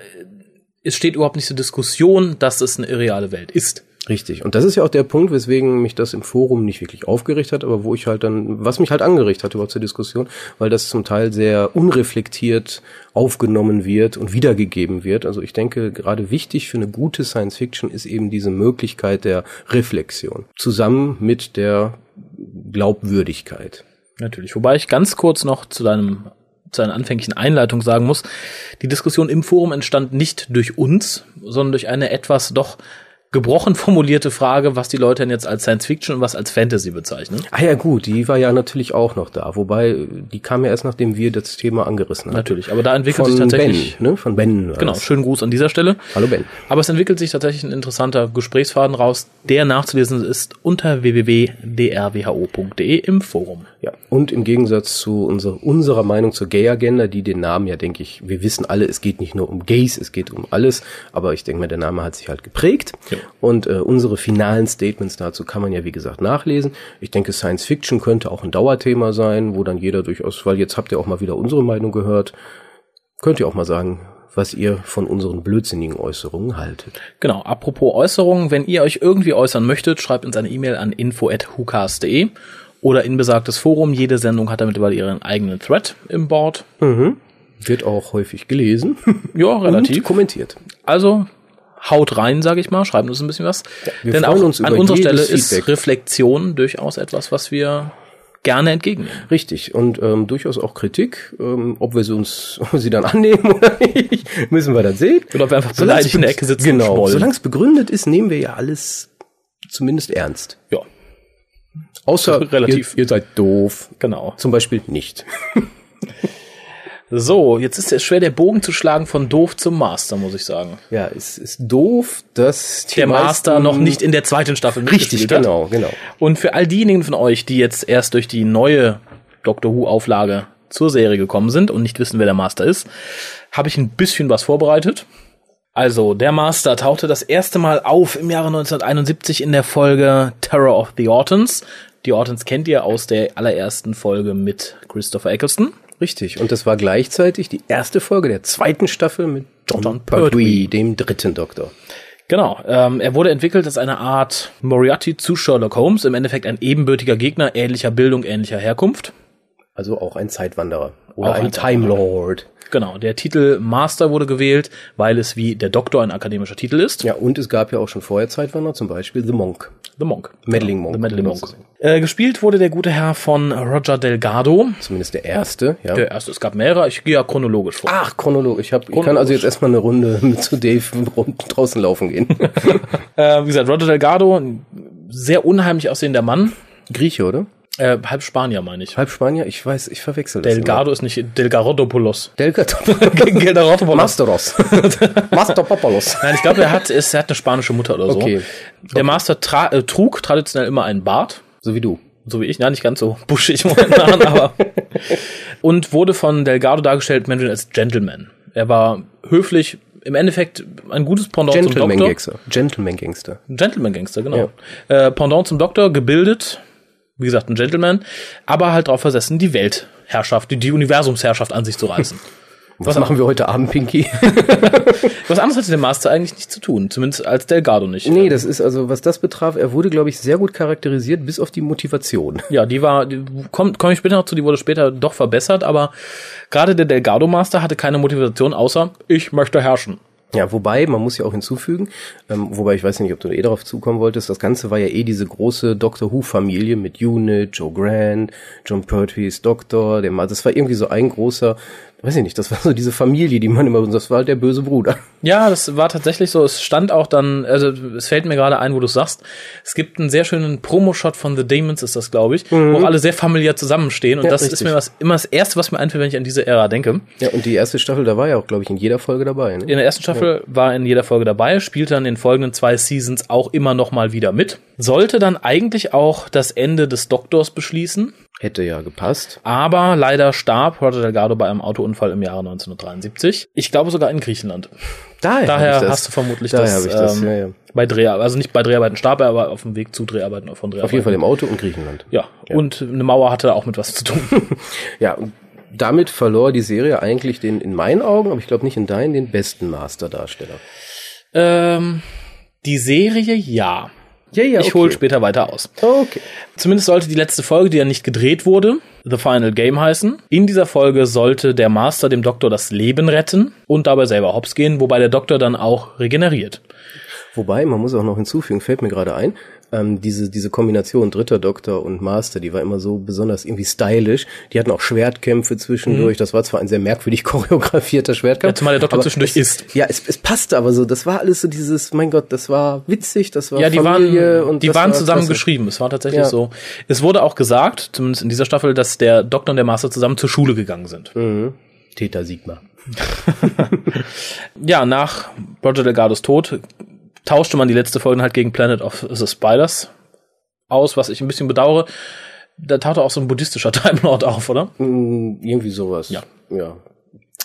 es steht überhaupt nicht zur Diskussion, dass es eine irreale Welt ist. Richtig. Und das ist ja auch der Punkt, weswegen mich das im Forum nicht wirklich aufgeregt hat, aber wo ich halt dann, was mich halt angeregt hat überhaupt zur Diskussion, weil das zum Teil sehr unreflektiert aufgenommen wird und wiedergegeben wird. Also ich denke, gerade wichtig für eine gute Science Fiction ist eben diese Möglichkeit der Reflexion. Zusammen mit der Glaubwürdigkeit. Natürlich. Wobei ich ganz kurz noch zu deinem zu einer anfänglichen Einleitung sagen muss, die Diskussion im Forum entstand nicht durch uns, sondern durch eine etwas doch gebrochen formulierte Frage, was die Leute denn jetzt als Science Fiction und was als Fantasy bezeichnen. Ah ja gut, die war ja natürlich auch noch da, wobei die kam ja erst nachdem wir das Thema angerissen haben. Natürlich, aber da entwickelt Von sich tatsächlich Ben, ne? Von Ben. Genau, schönen Gruß an dieser Stelle. Hallo Ben. Aber es entwickelt sich tatsächlich ein interessanter Gesprächsfaden raus, der nachzulesen ist unter www.drwho.de im Forum. Ja, und im Gegensatz zu unserer, unserer Meinung zur Gay-Agenda, die den Namen ja, denke ich, wir wissen alle, es geht nicht nur um Gays, es geht um alles, aber ich denke mal, der Name hat sich halt geprägt. Ja Und äh, unsere finalen Statements dazu kann man ja, wie gesagt, nachlesen. Ich denke, Science Fiction könnte auch ein Dauerthema sein, wo dann jeder durchaus, weil jetzt habt ihr auch mal wieder unsere Meinung gehört, könnt ihr auch mal sagen, was ihr von unseren blödsinnigen Äußerungen haltet. Genau, apropos Äußerungen, wenn ihr euch irgendwie äußern möchtet, schreibt uns eine E-Mail an info.hucast.de oder in besagtes Forum. Jede Sendung hat damit mittlerweile ihren eigenen Thread im Board. Mhm. Wird auch häufig gelesen. Ja, relativ. Und kommentiert. Also haut rein, sage ich mal, schreibt uns ein bisschen was. wir Denn auch uns an unserer Stelle jedes ist Feedback. Reflexion durchaus etwas, was wir gerne entgegennehmen. Richtig. Und ähm, durchaus auch Kritik. Ähm, ob wir sie uns ob wir sie dann annehmen oder nicht, müssen wir dann sehen. Oder ob wir einfach beleidigt in der Ecke sitzen Genau. Solange es begründet ist, nehmen wir ja alles zumindest ernst. Ja, Außer Relativ. Ihr, ihr seid doof. genau. Zum Beispiel nicht. So, jetzt ist es schwer, der Bogen zu schlagen von doof zum Master, muss ich sagen. Ja, es ist doof, dass die Der Master noch nicht in der zweiten Staffel Richtig, hat. genau, genau. Und für all diejenigen von euch, die jetzt erst durch die neue Doctor Who Auflage zur Serie gekommen sind und nicht wissen, wer der Master ist, habe ich ein bisschen was vorbereitet. Also, der Master tauchte das erste Mal auf im Jahre 1971 in der Folge Terror of the Ortons. Die Ortons kennt ihr aus der allerersten Folge mit Christopher Eccleston. Richtig. Und das war gleichzeitig die erste Folge der zweiten Staffel mit John, John Pertwee, dem dritten Doktor. Genau, ähm, er wurde entwickelt als eine Art Moriarty zu Sherlock Holmes, im Endeffekt ein ebenbürtiger Gegner ähnlicher Bildung, ähnlicher Herkunft. Also auch ein Zeitwanderer. Oder Auch ein, ein Time Lord. Genau, der Titel Master wurde gewählt, weil es wie der Doktor ein akademischer Titel ist. Ja, und es gab ja auch schon vorher Zeitwanderer, zum Beispiel The Monk. The Monk. Meddling Monk. The Meddling genau Monk. Äh, gespielt wurde der gute Herr von Roger Delgado. Zumindest der erste, ja. Der erste, es gab mehrere, ich gehe ja chronologisch vor. Ach, Chronolog. Ich, hab, ich kann Chronologisch. also jetzt erstmal eine Runde mit zu Dave draußen laufen gehen. Äh, wie gesagt, Roger Delgado, sehr unheimlich aussehender Mann. Grieche, oder? Äh, halb Spanier, meine ich. Halb Spanier? Ich weiß, ich verwechsel das. Delgado ist nicht Delgarodopoulos. immer. Delgarodopoulos. Masteros. Masteropoulos. Nein, ich glaube, er hat, ist, er hat eine spanische Mutter oder so. Okay. Der Master tra äh, trug traditionell immer einen Bart. So wie du. so wie ich, ja, nicht ganz so buschig momentan, aber und wurde von Delgado dargestellt, Menschen als Gentleman. Er war höflich, im Endeffekt ein gutes Pendant zum Gentleman Doktor. Gangster. Gentleman Gangster. Gentleman Gangster, genau. Äh, Pendant zum Doktor, gebildet, wie gesagt, ein Gentleman, aber halt darauf versessen, die Weltherrschaft, die, die Universumsherrschaft an sich zu reißen. Was machen wir heute Abend, Pinky? Was anderes hatte der Master eigentlich nicht zu tun, zumindest als Delgado nicht. nee, das ist also, was das betraf, er wurde, glaube ich, sehr gut charakterisiert, bis auf die Motivation. Ja, die war, die komme ich später noch zu, die wurde später doch verbessert, aber gerade der Delgado Master hatte keine Motivation außer ich möchte herrschen. Ja, wobei, man muss ja auch hinzufügen, ähm, wobei ich weiß nicht, ob du eh darauf zukommen wolltest, das Ganze war ja eh diese große Doctor Who-Familie mit Unit, Joe Grant, John Pertwee's Doktor, dem, das war irgendwie so ein großer, weiß ich nicht, das war so diese Familie, die man immer, das war halt der böse Bruder. Ja, das war tatsächlich so. Es stand auch dann, also es fällt mir gerade ein, wo du sagst. Es gibt einen sehr schönen Promo-Shot von The Demons, ist das, glaube ich, wo alle sehr familiär zusammenstehen. Und Ja, das ist richtig. mir was, immer das Erste, was mir einfällt, wenn ich an diese Ära denke. Ja, und die erste Staffel, da war ja auch, glaube ich, in jeder Folge dabei. Ne? In der ersten Staffel war in jeder Folge dabei, spielte dann in den folgenden zwei Seasons auch immer noch mal wieder mit. Sollte dann eigentlich auch das Ende des Doktors beschließen. Hätte ja gepasst. Aber leider starb Roger Delgado bei einem Autounfall im Jahre 1973. Ich glaube sogar in Griechenland. Daher, Daher hast du vermutlich Daher das, habe ich das, ähm, ja, ja. bei Dreharbeiten, also nicht bei Dreharbeiten starb er, aber auf dem Weg zu Dreharbeiten von Dreharbeiten. Auf jeden Fall im Auto und Griechenland. Ja, und eine Mauer hatte auch mit was zu tun. Ja, und damit verlor die Serie eigentlich den, in meinen Augen, aber ich glaube nicht in deinen, den besten Masterdarsteller. ähm, die Serie, ja. Ja, ja, Ich hole später weiter aus. Okay. Zumindest sollte die letzte Folge, die ja nicht gedreht wurde, The Final Game heißen. In dieser Folge sollte der Master dem Doktor das Leben retten und dabei selber hops gehen, wobei der Doktor dann auch regeneriert. Wobei, man muss auch noch hinzufügen, fällt mir gerade ein, ähm, diese, diese Kombination dritter Doktor und Master, die war immer so besonders irgendwie stylisch. Die hatten auch Schwertkämpfe zwischendurch. Das war zwar ein sehr merkwürdig choreografierter Schwertkampf. Ja, zumal der Doktor zwischendurch es, isst. Ja, es, es passte aber so. Das war alles so dieses, mein Gott, das war witzig, das war Ja, die Familie waren, und die waren war zusammen geschrieben. Es war tatsächlich Ja. so. Es wurde auch gesagt, zumindest in dieser Staffel, dass der Doktor und der Master zusammen zur Schule gegangen sind. Mhm. Theta Sigma. Ja, nach Roger Delgados Tod tauschte man die letzte Folge halt gegen Planet of the Spiders aus, was ich ein bisschen bedauere. Da tauchte auch so ein buddhistischer Time Lord auf, oder? Mm, Irgendwie sowas. Ja. Ja.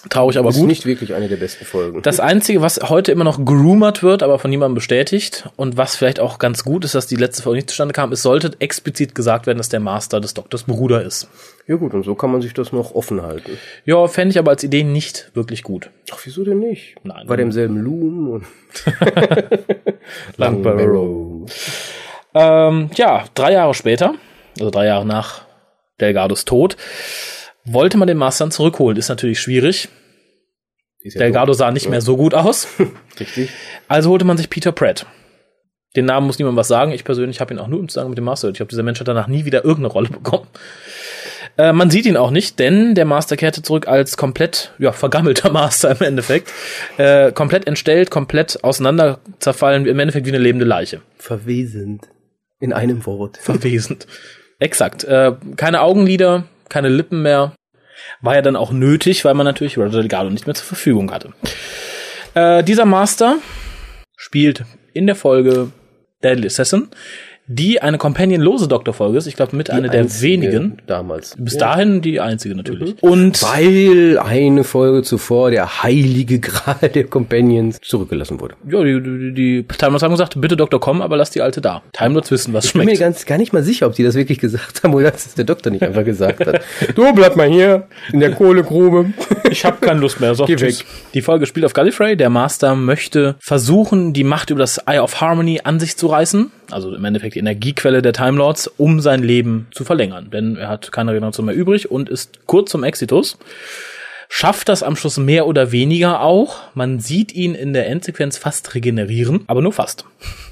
Traurig, aber ist gut. nicht wirklich eine der besten Folgen. Das Einzige, was heute immer noch gerumert wird, aber von niemandem bestätigt und was vielleicht auch ganz gut ist, dass die letzte Folge nicht zustande kam, es sollte explizit gesagt werden, dass der Master des Doktors Bruder ist. ja gut, und so kann man sich das noch offen halten. Ja, fände ich aber als Idee nicht wirklich gut. Ach, wieso denn nicht? Nein. War der im selben Loom und Lang Ähm, ja, drei Jahre später, also drei Jahre nach Delgados Tod, wollte man den Master dann zurückholen. Ist natürlich schwierig. Ist ja Delgado sah nicht mehr so gut aus. Richtig. Also holte man sich Peter Pratt. Den Namen muss niemand was sagen. Ich persönlich habe ihn auch nur im Zusammenhang mit dem Master. Ich glaube, dieser Mensch hat danach nie wieder irgendeine Rolle bekommen. Äh, man sieht ihn auch nicht, denn der Master kehrte zurück als komplett ja, vergammelter Master im Endeffekt. Äh, komplett entstellt, komplett auseinander zerfallen, im Endeffekt wie eine lebende Leiche. Verwesend. In einem Wort. Verwesend. Exakt. Äh, keine Augenlider, keine Lippen mehr. War ja dann auch nötig, weil man natürlich Roger Delgado nicht mehr zur Verfügung hatte. Äh, dieser Master spielt in der Folge Deadly Assassin, die eine companionlose Doktorfolge ist. Ich glaube, mit einer der wenigen. Damals. Bis dahin die einzige natürlich. Und Weil eine Folge zuvor der heilige Gral der Companions zurückgelassen wurde. ja, die, die, die Time Lords haben gesagt, bitte Doktor, komm, aber lass die alte da. Time Lords wissen, was Ich bin mir schmeckt. ganz gar nicht mal sicher, ob die das wirklich gesagt haben oder dass es der Doktor nicht einfach gesagt hat. Du bleib mal hier in der Kohlegrube. Ich habe keine Lust mehr. So, Geh weg. Die Folge spielt auf Gallifrey. Der Master möchte versuchen, die Macht über das Eye of Harmony an sich zu reißen. Also im Endeffekt die Energiequelle der Time Lords, um sein Leben zu verlängern. Denn er hat keine Regeneration mehr übrig und ist kurz zum Exitus. Schafft das am Schluss mehr oder weniger auch. Man sieht ihn in der Endsequenz fast regenerieren, aber nur fast.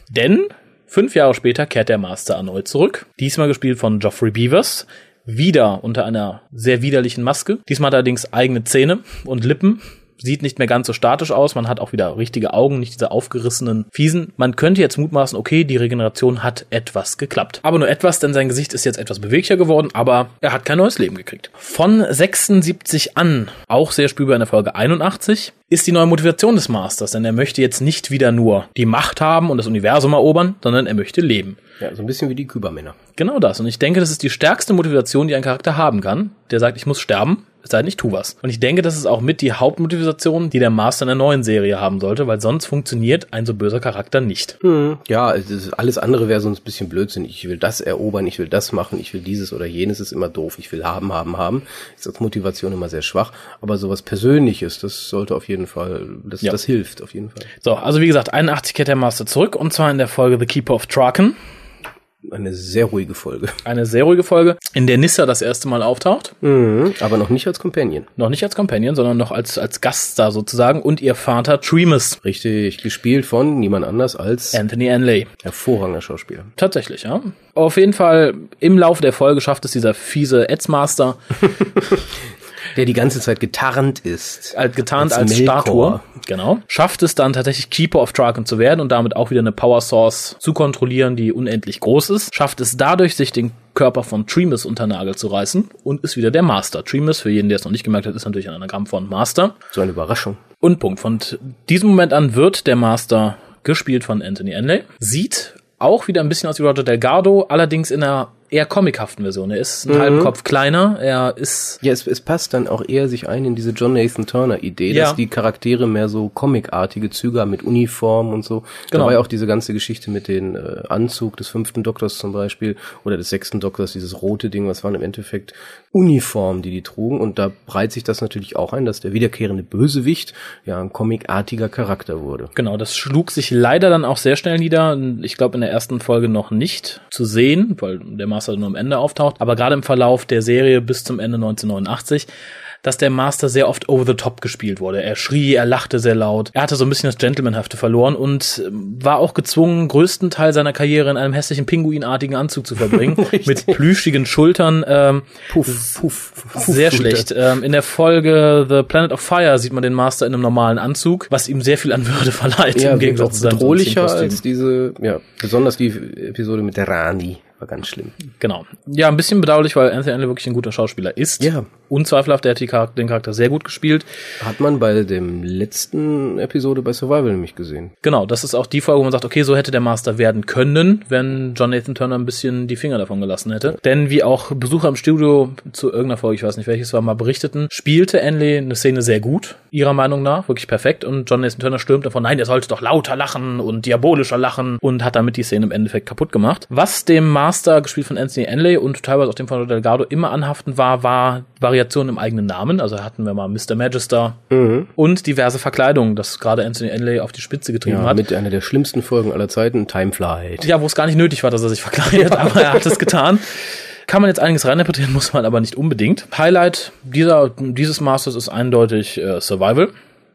Denn fünf Jahre später kehrt der Master erneut zurück. Diesmal gespielt von Geoffrey Beavers. Wieder unter einer sehr widerlichen Maske. Diesmal er allerdings eigene Zähne und Lippen. Sieht nicht mehr ganz so statisch aus. Man hat auch wieder richtige Augen, nicht diese aufgerissenen Fiesen. Man könnte jetzt mutmaßen, okay, die Regeneration hat etwas geklappt. Aber nur etwas, denn sein Gesicht ist jetzt etwas beweglicher geworden, aber er hat kein neues Leben gekriegt. Von 76 an, auch sehr spürbar in der Folge 81, ist die neue Motivation des Masters, denn er möchte jetzt nicht wieder nur die Macht haben und das Universum erobern, sondern er möchte leben. Ja, so ein bisschen wie die Kübermänner. Genau das. Und ich denke, das ist die stärkste Motivation, die ein Charakter haben kann. Der sagt, ich muss sterben, es sei denn, ich tu was. Und ich denke, das ist auch mit die Hauptmotivation, die der Master in der neuen Serie haben sollte, weil sonst funktioniert ein so böser Charakter nicht. Ja, es ist, alles andere wäre sonst ein bisschen Blödsinn. Ich will das erobern, ich will das machen, ich will dieses oder jenes ist immer doof. Ich will haben, haben, haben. Ist als Motivation immer sehr schwach. Aber sowas Persönliches, das sollte auf jeden Fall, das, Ja. das hilft auf jeden Fall. So, also wie gesagt, 81 kehrt der Master zurück und zwar in der Folge The Keeper of Traken. Eine sehr ruhige Folge. Eine sehr ruhige Folge, in der Nissa das erste Mal auftaucht. Mhm, aber noch nicht als Companion. Noch nicht als Companion, sondern noch als, als Gaststar sozusagen und ihr Vater Tremus, Richtig gespielt von niemand anders als Anthony Anley. hervorragender Schauspieler. Tatsächlich, ja. Auf jeden Fall, im Laufe der Folge schafft es dieser fiese Etzmaster, Der die ganze Zeit getarnt ist. als getarnt Als als. Statue, genau, schafft es dann tatsächlich Keeper of Traken zu werden und damit auch wieder eine Power Source zu kontrollieren, die unendlich groß ist. Schafft es dadurch, sich den Körper von Tremus unter Nagel zu reißen und ist wieder der Master. Tremus, für jeden, der es noch nicht gemerkt hat, ist natürlich ein Anagramm von Master. So eine Überraschung. Und Punkt. Von diesem Moment an wird der Master gespielt von Anthony Anley. Sieht auch wieder ein bisschen aus wie Roger Delgado, allerdings in einer eher comichaften Version. Er ist einen halben Kopf kleiner, er ist Ja, es, es passt dann auch eher sich ein in diese John Nathan Turner Idee, Ja. dass die Charaktere mehr so comicartige Züge haben mit Uniform und so. Genau. ja auch diese ganze Geschichte mit dem äh, Anzug des fünften Doktors zum Beispiel oder des sechsten Doktors, dieses rote Ding, was waren im Endeffekt Uniformen, die die trugen. Und da breit sich das natürlich auch ein, dass der wiederkehrende Bösewicht ja ein comicartiger Charakter wurde. Genau, das schlug sich leider dann auch sehr schnell nieder. Ich glaube, in der ersten Folge noch nicht zu sehen, weil der Master nur am Ende auftaucht. Aber gerade im Verlauf der Serie bis zum Ende 1989, dass der Master sehr oft over the top gespielt wurde. Er schrie, er lachte sehr laut. Er hatte so ein bisschen das Gentlemanhafte verloren und ähm, war auch gezwungen, größten Teil seiner Karriere in einem hässlichen Pinguinartigen Anzug zu verbringen. mit plüschigen Schultern. Ähm, Puff, puff, puff sehr schlecht. Ähm, in der Folge The Planet of Fire sieht man den Master in einem normalen Anzug, was ihm sehr viel an Würde verleiht. Ja, im Gegensatz zu seinem bedrohlicher als diese, ja, besonders die Episode mit der Rani war ganz schlimm. Genau. Ja, ein bisschen bedauerlich, weil Anthony Anley wirklich ein guter Schauspieler ist. Ja, unzweifelhaft, der hat Charakter, den Charakter sehr gut gespielt. Hat man bei dem letzten Episode bei Survival nämlich gesehen. Genau, das ist auch die Folge, wo man sagt, okay, so hätte der Master werden können, wenn John Nathan Turner ein bisschen die Finger davon gelassen hätte. Denn wie auch Besucher im Studio zu irgendeiner Folge, ich weiß nicht welches war, mal berichteten, spielte Enley eine Szene sehr gut, ihrer Meinung nach, wirklich perfekt. Und John Nathan Turner stürmt davon, nein, der sollte doch lauter lachen und diabolischer lachen und hat damit die Szene im Endeffekt kaputt gemacht. Was dem Master, gespielt von Anthony Enley und teilweise auch dem von Delgado, immer anhaften war, war Variationen im eigenen Namen. Also hatten wir mal Mr. Magister mhm. und diverse Verkleidungen, das gerade Anthony Enley auf die Spitze getrieben ja, hat. Mit einer der schlimmsten Folgen aller Zeiten, Time Flight. Ja, wo es gar nicht nötig war, dass er sich verkleidet, ja. aber er hat es getan. Kann man jetzt einiges reininterpretieren, muss man aber nicht unbedingt. Highlight dieser, dieses Masters ist eindeutig äh, Survival.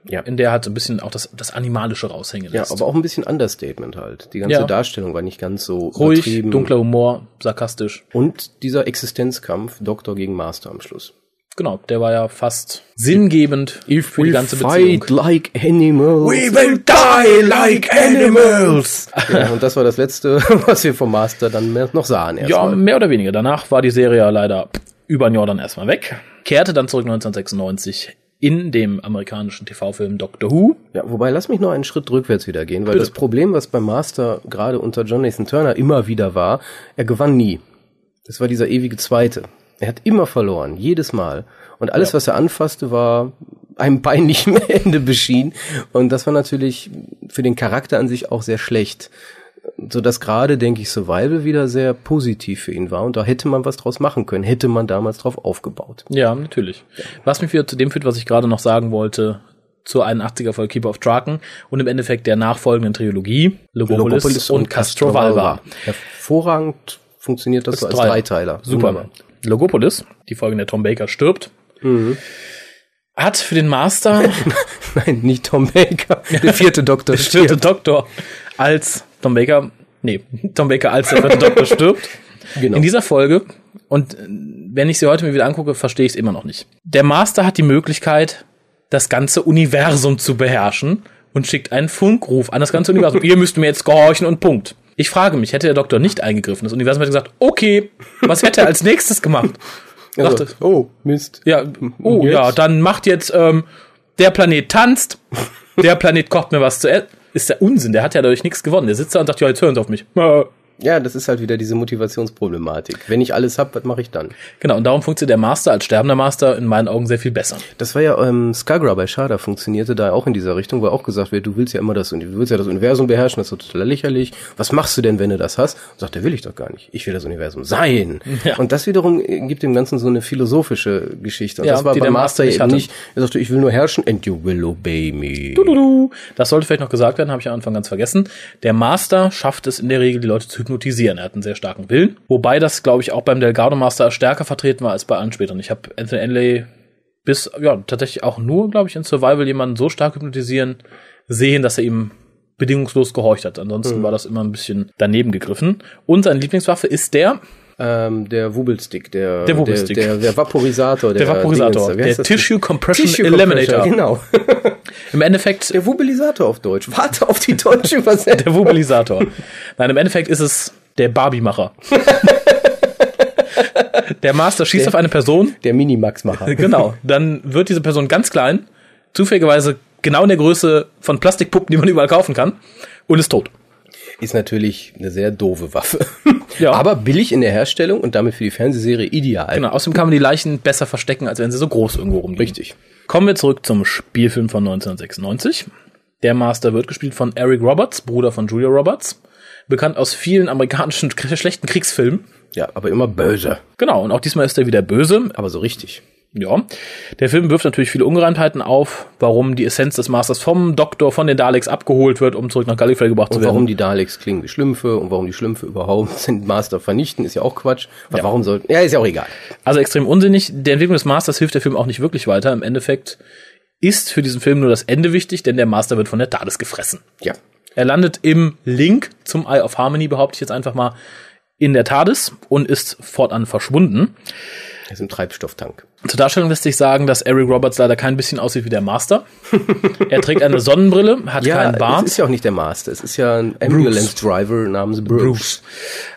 Ja. In der hat ein bisschen auch das, das Animalische raushängen lässt. Ja, aber auch ein bisschen Understatement halt. Die ganze ja. Darstellung war nicht ganz so ruhig, dunkler Humor, sarkastisch. Und dieser Existenzkampf Doktor gegen Master am Schluss. Genau, der war ja fast sinngebend If für die ganze Beziehung. Fight like animals. We will die like animals. Ja, und das war das letzte, was wir vom Master dann noch sahen. ja, mal. mehr oder weniger. Danach war die Serie leider über ein Jahr dann erstmal weg. Kehrte dann zurück 1996 in dem amerikanischen TV-Film Doctor Who. Ja, wobei lass mich noch einen Schritt rückwärts wieder gehen, weil Bitte. das Problem, was beim Master gerade unter John Nathan Turner immer wieder war, er gewann nie. Das war dieser ewige Zweite. Er hat immer verloren, jedes Mal. Und alles, ja. was er anfasste, war einem peinlichen Ende beschieden. Und das war natürlich für den Charakter an sich auch sehr schlecht so dass gerade, denke ich, Survival wieder sehr positiv für ihn war und da hätte man was draus machen können, hätte man damals drauf aufgebaut. Ja, natürlich. Was mich wieder zu dem führt, was ich gerade noch sagen wollte, zur 81er Folge Keeper of Draken und im Endeffekt der nachfolgenden Trilogie Logopolis, Logopolis und, und Castrovalva. Hervorragend funktioniert das, das so als drei. Dreiteiler. Super. Wunderbar. Logopolis, die Folge, in der Tom Baker stirbt, mhm. hat für den Master Nein, nicht Tom Baker, der vierte Doktor. der vierte Doktor als Tom Baker, nee, Tom Baker als der vierte Doktor stirbt. Genau. In dieser Folge, und wenn ich sie heute mir wieder angucke, verstehe ich es immer noch nicht. Der Master hat die Möglichkeit, das ganze Universum zu beherrschen und schickt einen Funkruf an das ganze Universum. Ihr müsst mir jetzt gehorchen und Punkt. Ich frage mich, hätte der Doktor nicht eingegriffen, das Universum hätte gesagt, okay, was hätte er als nächstes gemacht? Also, dachte, oh, Mist. Ja, oh ja, dann macht jetzt ähm, der Planet tanzt, der Planet kocht mir was zu essen ist der Unsinn. Der hat ja dadurch nichts gewonnen. Der sitzt da und sagt, ja, jetzt hören Sie auf mich. Ja, das ist halt wieder diese Motivationsproblematik. Wenn ich alles hab, was mache ich dann? Genau, und darum funktioniert der Master als sterbender Master in meinen Augen sehr viel besser. Das war ja ähm, Skagra bei Shada funktionierte da auch in dieser Richtung, wo auch gesagt wird, du willst ja immer das, du willst ja das Universum beherrschen, das ist total lächerlich. Was machst du denn, wenn du das hast? Und sagt, der will ich doch gar nicht. Ich will das Universum sein. Ja. Und das wiederum gibt dem Ganzen so eine philosophische Geschichte. Und ja, das war bei Master eben nicht. Er sagte, ich will nur herrschen and you will obey me. Du, du, du. Das sollte vielleicht noch gesagt werden, habe ich am Anfang ganz vergessen. Der Master schafft es in der Regel, die Leute zu hypnotisieren. Er hat einen sehr starken Willen. Wobei das, glaube ich, auch beim Delgado Master stärker vertreten war als bei allen späteren. Ich habe Anthony Enley bis, ja, tatsächlich auch nur, glaube ich, in Survival jemanden so stark hypnotisieren sehen, dass er ihm bedingungslos gehorcht hat. Ansonsten mhm. war das immer ein bisschen daneben gegriffen. Und seine Lieblingswaffe ist der ähm, der Wubelstick, der, der, Wubelstick. Der, der, der Vaporisator. Der, der Vaporisator, der Tissue Compression Tissue Eliminator. Genau. Im Endeffekt. Der Wubelisator auf Deutsch. Warte auf die deutsche Übersetzung. der Wubelisator. Nein, im Endeffekt ist es der Barbie-Macher. der Master schießt der, auf eine Person. Der Minimax-Macher. Genau. Dann wird diese Person ganz klein, zufälligerweise genau in der Größe von Plastikpuppen, die man überall kaufen kann, und ist tot ist natürlich eine sehr doofe Waffe. Ja. Aber billig in der Herstellung und damit für die Fernsehserie ideal. Genau, außerdem kann man die Leichen besser verstecken, als wenn sie so groß irgendwo rumliegen. Richtig. Kommen wir zurück zum Spielfilm von 1996. Der Master wird gespielt von Eric Roberts, Bruder von Julia Roberts. Bekannt aus vielen amerikanischen schlechten Kriegsfilmen. Ja, aber immer böse. Genau, und auch diesmal ist er wieder böse. Aber so richtig. Ja, der Film wirft natürlich viele Ungereimtheiten auf, warum die Essenz des Masters vom Doktor von den Daleks abgeholt wird, um zurück nach Gallifrey gebracht und zu werden. warum die Daleks klingen wie Schlümpfe und warum die Schlümpfe überhaupt den Master vernichten, ist ja auch Quatsch. Ja. Warum sollten? Ja, ist ja auch egal. Also extrem unsinnig. Der Entwicklung des Masters hilft der Film auch nicht wirklich weiter. Im Endeffekt ist für diesen Film nur das Ende wichtig, denn der Master wird von der TARDIS gefressen. Ja. Er landet im Link zum Eye of Harmony, behaupte ich jetzt einfach mal, in der TARDIS und ist fortan verschwunden. Er ist im Treibstofftank. Zur Darstellung lässt sich sagen, dass Eric Roberts leider kein bisschen aussieht wie der Master. er trägt eine Sonnenbrille, hat ja, keinen Bart. Es ist ja auch nicht der Master, es ist ja ein Ambulance Driver namens Bruce. Bruce.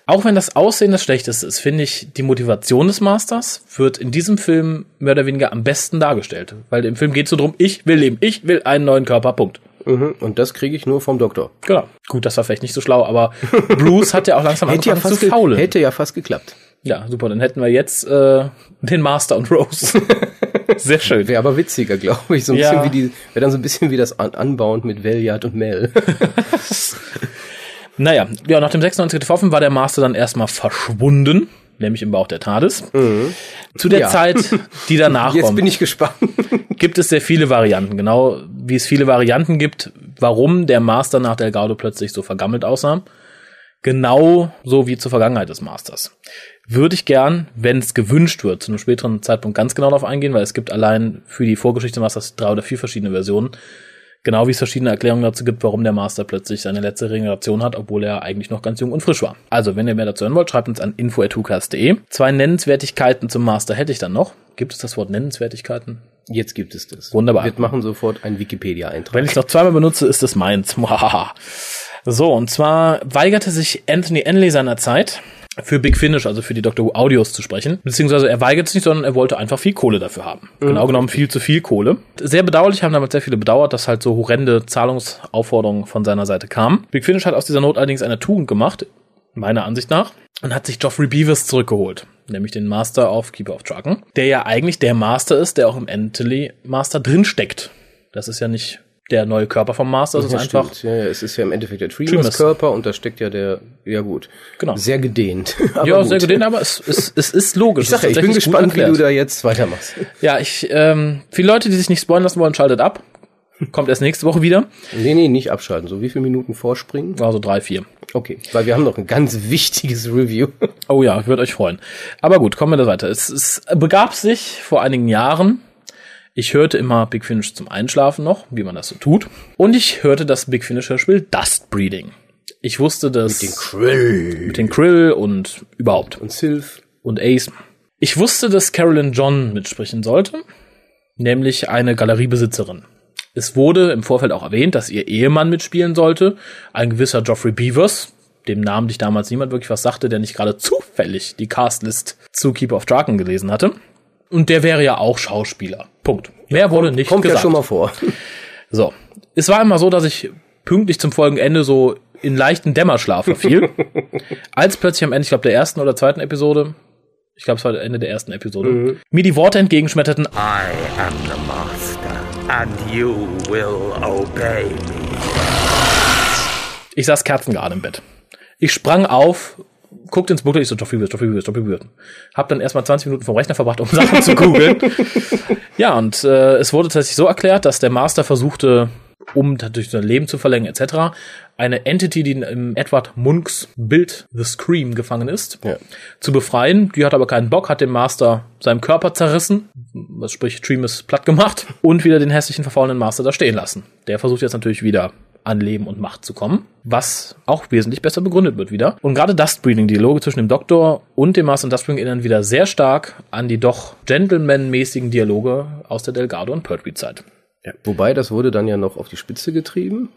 Auch wenn das Aussehen das Schlechteste ist, finde ich, die Motivation des Masters wird in diesem Film mehr oder weniger am besten dargestellt. Weil im Film geht es so drum, ich will leben, ich will einen neuen Körper, Punkt. Mhm, und das kriege ich nur vom Doktor. Genau. Gut, das war vielleicht nicht so schlau, aber Bruce hat ja auch langsam angefangen ja zu faulen. Hätte ja fast geklappt. Ja, super. Dann hätten wir jetzt äh, den Master und Rose. Sehr schön. Wäre aber witziger, glaube ich. So ein ja. bisschen wie die, wäre dann so ein bisschen wie das Unbound mit Valiant und Mel. naja, ja, nach dem 96 getroffen war der Master dann erstmal verschwunden nämlich im Bauch der TARDIS. Mhm. Zu der ja. Zeit, die danach Jetzt kommt. Jetzt bin ich gespannt. gibt es sehr viele Varianten. Genau wie es viele Varianten gibt, warum der Master nach Delgado plötzlich so vergammelt aussah. Genau so wie zur Vergangenheit des Masters. Würde ich gern, wenn es gewünscht wird, zu einem späteren Zeitpunkt ganz genau darauf eingehen, weil es gibt allein für die Vorgeschichte des Masters drei oder vier verschiedene Versionen. Genau wie es verschiedene Erklärungen dazu gibt, warum der Master plötzlich seine letzte Regeneration hat, obwohl er eigentlich noch ganz jung und frisch war. Also, wenn ihr mehr dazu hören wollt, schreibt uns an info.hucast.de. Zwei Nennenswertigkeiten zum Master hätte ich dann noch. Gibt es das Wort Nennenswertigkeiten? Jetzt gibt es das. Wunderbar. Wir machen sofort einen Wikipedia-Eintrag. Wenn ich es noch zweimal benutze, ist es meins. so, und zwar weigerte sich Anthony Enley seiner Zeit, für Big Finish, also für die Dr. Who Audios zu sprechen. Beziehungsweise er weigert sich nicht, sondern er wollte einfach viel Kohle dafür haben. Mhm. Genau genommen viel zu viel Kohle. Sehr bedauerlich, haben damals sehr viele bedauert, dass halt so horrende Zahlungsaufforderungen von seiner Seite kamen. Big Finish hat aus dieser Not allerdings eine Tugend gemacht, meiner Ansicht nach, und hat sich Geoffrey Beavers zurückgeholt. Nämlich den Master of Keeper of Dragon, der ja eigentlich der Master ist, der auch im Entely Master drinsteckt. Das ist ja nicht der neue Körper vom Master. Das ja, ist einfach. Ja, ja, es ist ja im Endeffekt der Treemers Körper und da steckt ja der, ja gut. Genau. Sehr gedehnt. ja, gut. sehr gedehnt, aber es, es, es ist logisch. Ich sag ja, ich bin gespannt, wie du da jetzt weitermachst. Ja, ich, ähm, viele Leute, die sich nicht spoilern lassen wollen, schaltet ab. Kommt erst nächste Woche wieder. Nee, nee, nicht abschalten. So wie viele Minuten vorspringen? Also drei, vier. Okay, weil wir haben noch ein ganz wichtiges Review. Oh ja, ich würde euch freuen. Aber gut, kommen wir da weiter. Es, es begab sich vor einigen Jahren, ich hörte immer Big Finish zum Einschlafen noch, wie man das so tut. Und ich hörte das Big Finish Hörspiel Dust Breeding. Ich wusste, dass... Mit den Krill. Mit den Krill und überhaupt. Und Sylph. Und Ace. Ich wusste, dass Carolyn John mitsprechen sollte. Nämlich eine Galeriebesitzerin. Es wurde im Vorfeld auch erwähnt, dass ihr Ehemann mitspielen sollte. Ein gewisser Geoffrey Beavers, dem Namen dich damals niemand wirklich was sagte, der nicht gerade zufällig die Castlist zu Keep of Draken gelesen hatte. Und der wäre ja auch Schauspieler. Punkt. Mehr wurde nicht kommt gesagt. Kommt ja schon mal vor. So. Es war immer so, dass ich pünktlich zum Folgenende so in leichten Dämmerschlaf verfiel. als plötzlich am Ende, ich glaube, der ersten oder zweiten Episode, ich glaube, es war das Ende der ersten Episode, mhm. mir die Worte entgegenschmetterten. I am the master and you will obey me. Ich saß kerzengerade im Bett. Ich sprang auf, guckt ins Booklet, ich so, Joffrey Beard, Joffrey Beard, Joffrey Beard. Hab dann erstmal 20 Minuten vom Rechner verbracht, um Sachen zu googeln. ja, und äh, es wurde tatsächlich so erklärt, dass der Master versuchte, um durch sein Leben zu verlängern etc., eine Entity, die im Edward Munks Bild The Scream gefangen ist, ja. zu befreien. Die hat aber keinen Bock, hat dem Master seinem Körper zerrissen, was sprich Treemus platt gemacht und wieder den hässlichen verfaulenen Master da stehen lassen. Der versucht jetzt natürlich wieder an Leben und Macht zu kommen, was auch wesentlich besser begründet wird wieder. Und gerade Dustbreeding, Dialoge zwischen dem Doktor und dem Master und Dustbreeding erinnern wieder sehr stark an die doch Gentleman-mäßigen Dialoge aus der Delgado und Pertwee-Zeit. Ja, wobei, das wurde dann ja noch auf die Spitze getrieben